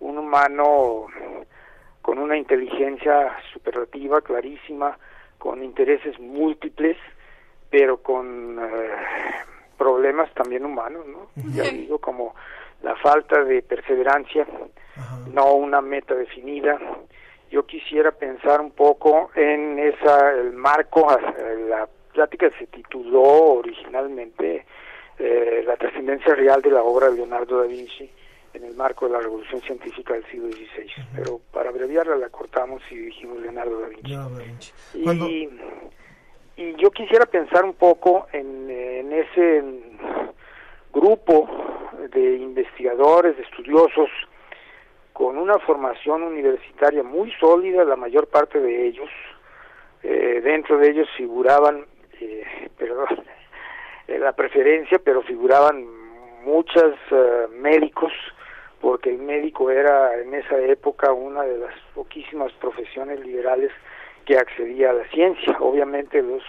un humano con una inteligencia superlativa, clarísima, con intereses múltiples, pero con eh, problemas también humanos, ¿no? Ya digo, como la falta de perseverancia, no una meta definida, yo quisiera pensar un poco en esa el marco la plática se tituló originalmente eh, la trascendencia real de la obra de Leonardo da Vinci en el marco de la revolución científica del siglo XVI pero para abreviarla la cortamos y dijimos Leonardo da Vinci, Y, y, yo quisiera pensar un poco en, en ese grupo de investigadores, de estudiosos con una formación universitaria muy sólida, la mayor parte de ellos. Eh, dentro de ellos figuraban, eh, perdón, eh, la preferencia, pero figuraban muchos eh, médicos, porque el médico era en esa época una de las poquísimas profesiones liberales que accedía a la ciencia. Obviamente los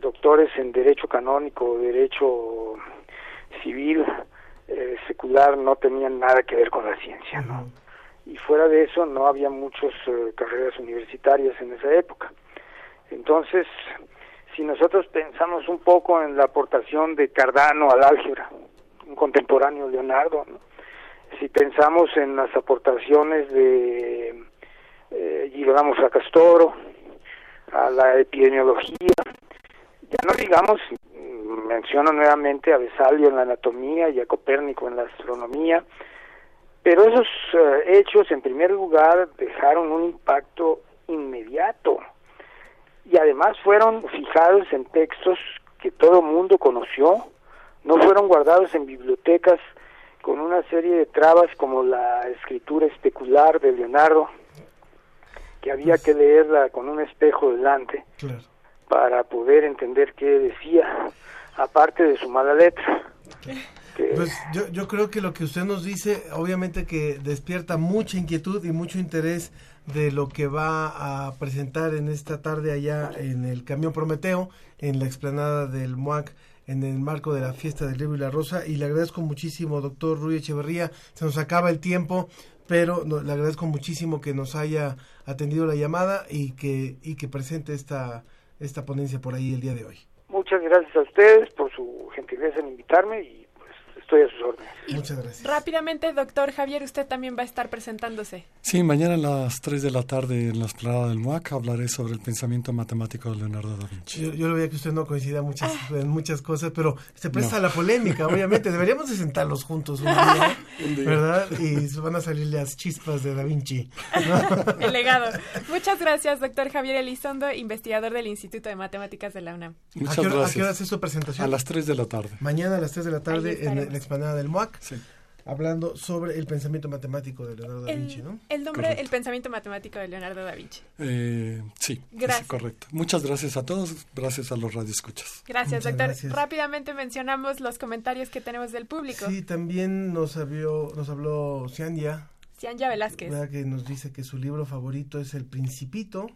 doctores en derecho canónico, derecho civil, eh, secular no tenían nada que ver con la ciencia, ¿no? Y fuera de eso no había muchas eh, carreras universitarias en esa época. Entonces, si nosotros pensamos un poco en la aportación de Cardano al álgebra, un contemporáneo Leonardo, si pensamos en las aportaciones de eh, Girolamo Fracastoro a la epidemiología, ya no digamos menciono nuevamente a Besalio en la anatomía y a Copérnico en la astronomía, pero esos eh, hechos en primer lugar dejaron un impacto inmediato. Y además fueron fijados en textos que todo mundo conoció, no fueron guardados en bibliotecas con una serie de trabas como la escritura especular de Leonardo, que había que leerla con un espejo delante para poder entender qué decía aparte de su mala letra. Pues yo, yo creo que lo que usted nos dice, obviamente que despierta mucha inquietud y mucho interés de lo que va a presentar en esta tarde allá en el camión Prometeo, en la explanada del MUAC en el marco de la fiesta del libro y la rosa. Y le agradezco muchísimo doctor Rui Echeverría. Se nos acaba el tiempo pero no, le agradezco muchísimo que nos haya atendido la llamada y que y que presente esta esta ponencia por ahí el día de hoy. Muchas gracias a ustedes por su gentileza en invitarme y estoy a sus órdenes. Muchas gracias. Rápidamente, doctor Javier, usted también va a estar presentándose. Sí, mañana a las 3 de la tarde en la esplanada del MUAC hablaré sobre el pensamiento matemático de Leonardo da Vinci. Yo, yo lo veía que usted no coincida muchas, en muchas cosas, pero se presta la polémica, obviamente. Deberíamos de sentarlos juntos un día, un día. ¿verdad? Y van a salir las chispas de da Vinci. el legado. Muchas gracias, doctor Javier Elizondo, investigador del Instituto de Matemáticas de la UNAM. Muchas ¿A qué, hora, gracias. ¿A qué hora es su presentación? A las 3 de la tarde. Mañana a las 3 de la tarde en el explanada del MUAC. Sí. Hablando sobre el pensamiento matemático de Leonardo da Vinci, ¿no? El nombre, correcto. el pensamiento matemático de Leonardo da Vinci. Eh, sí, gracias. Es correcto. Muchas gracias a todos, gracias a los radioescuchas. Gracias, Muchas doctor. Gracias. Rápidamente mencionamos los comentarios que tenemos del público. Sí, también nos habló, nos habló Cianya. Cianya Velázquez. Que nos dice que su libro favorito es El Principito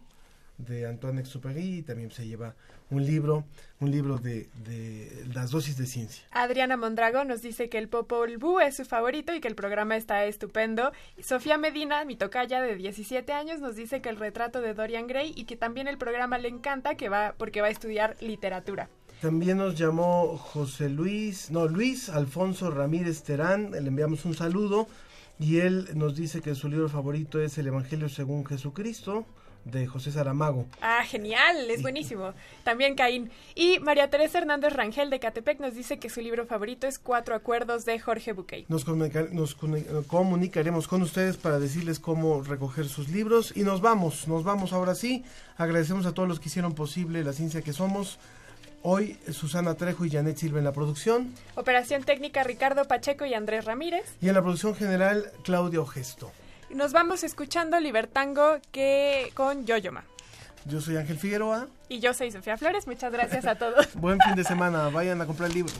de Antoine Exupéry y también se lleva un libro, un libro de, de, las dosis de ciencia. Adriana Mondrago nos dice que el Popol Vuh es su favorito y que el programa está estupendo. Sofía Medina, mi tocaya de 17 años, nos dice que el retrato de Dorian Gray y que también el programa le encanta que va porque va a estudiar literatura. También nos llamó José Luis, no, Luis Alfonso Ramírez Terán, le enviamos un saludo y él nos dice que su libro favorito es El Evangelio según Jesucristo de José Saramago. Ah, genial, es buenísimo. También Caín. Y María Teresa Hernández Rangel de Catepec nos dice que su libro favorito es Cuatro Acuerdos de Jorge. Nos, comunica nos comunicaremos con ustedes para decirles cómo recoger sus libros y nos vamos, nos vamos ahora sí. Agradecemos a todos los que hicieron posible la ciencia que somos. Hoy Susana Trejo y Janet Silva en la producción. Operación técnica Ricardo Pacheco y Andrés Ramírez. Y en la producción general Claudio Gesto. Nos vamos escuchando Libertango que con Yoyoma. Yo soy Ángel Figueroa. Y yo soy Sofía Flores. Muchas gracias a todos. Buen fin de semana. Vayan a comprar libros.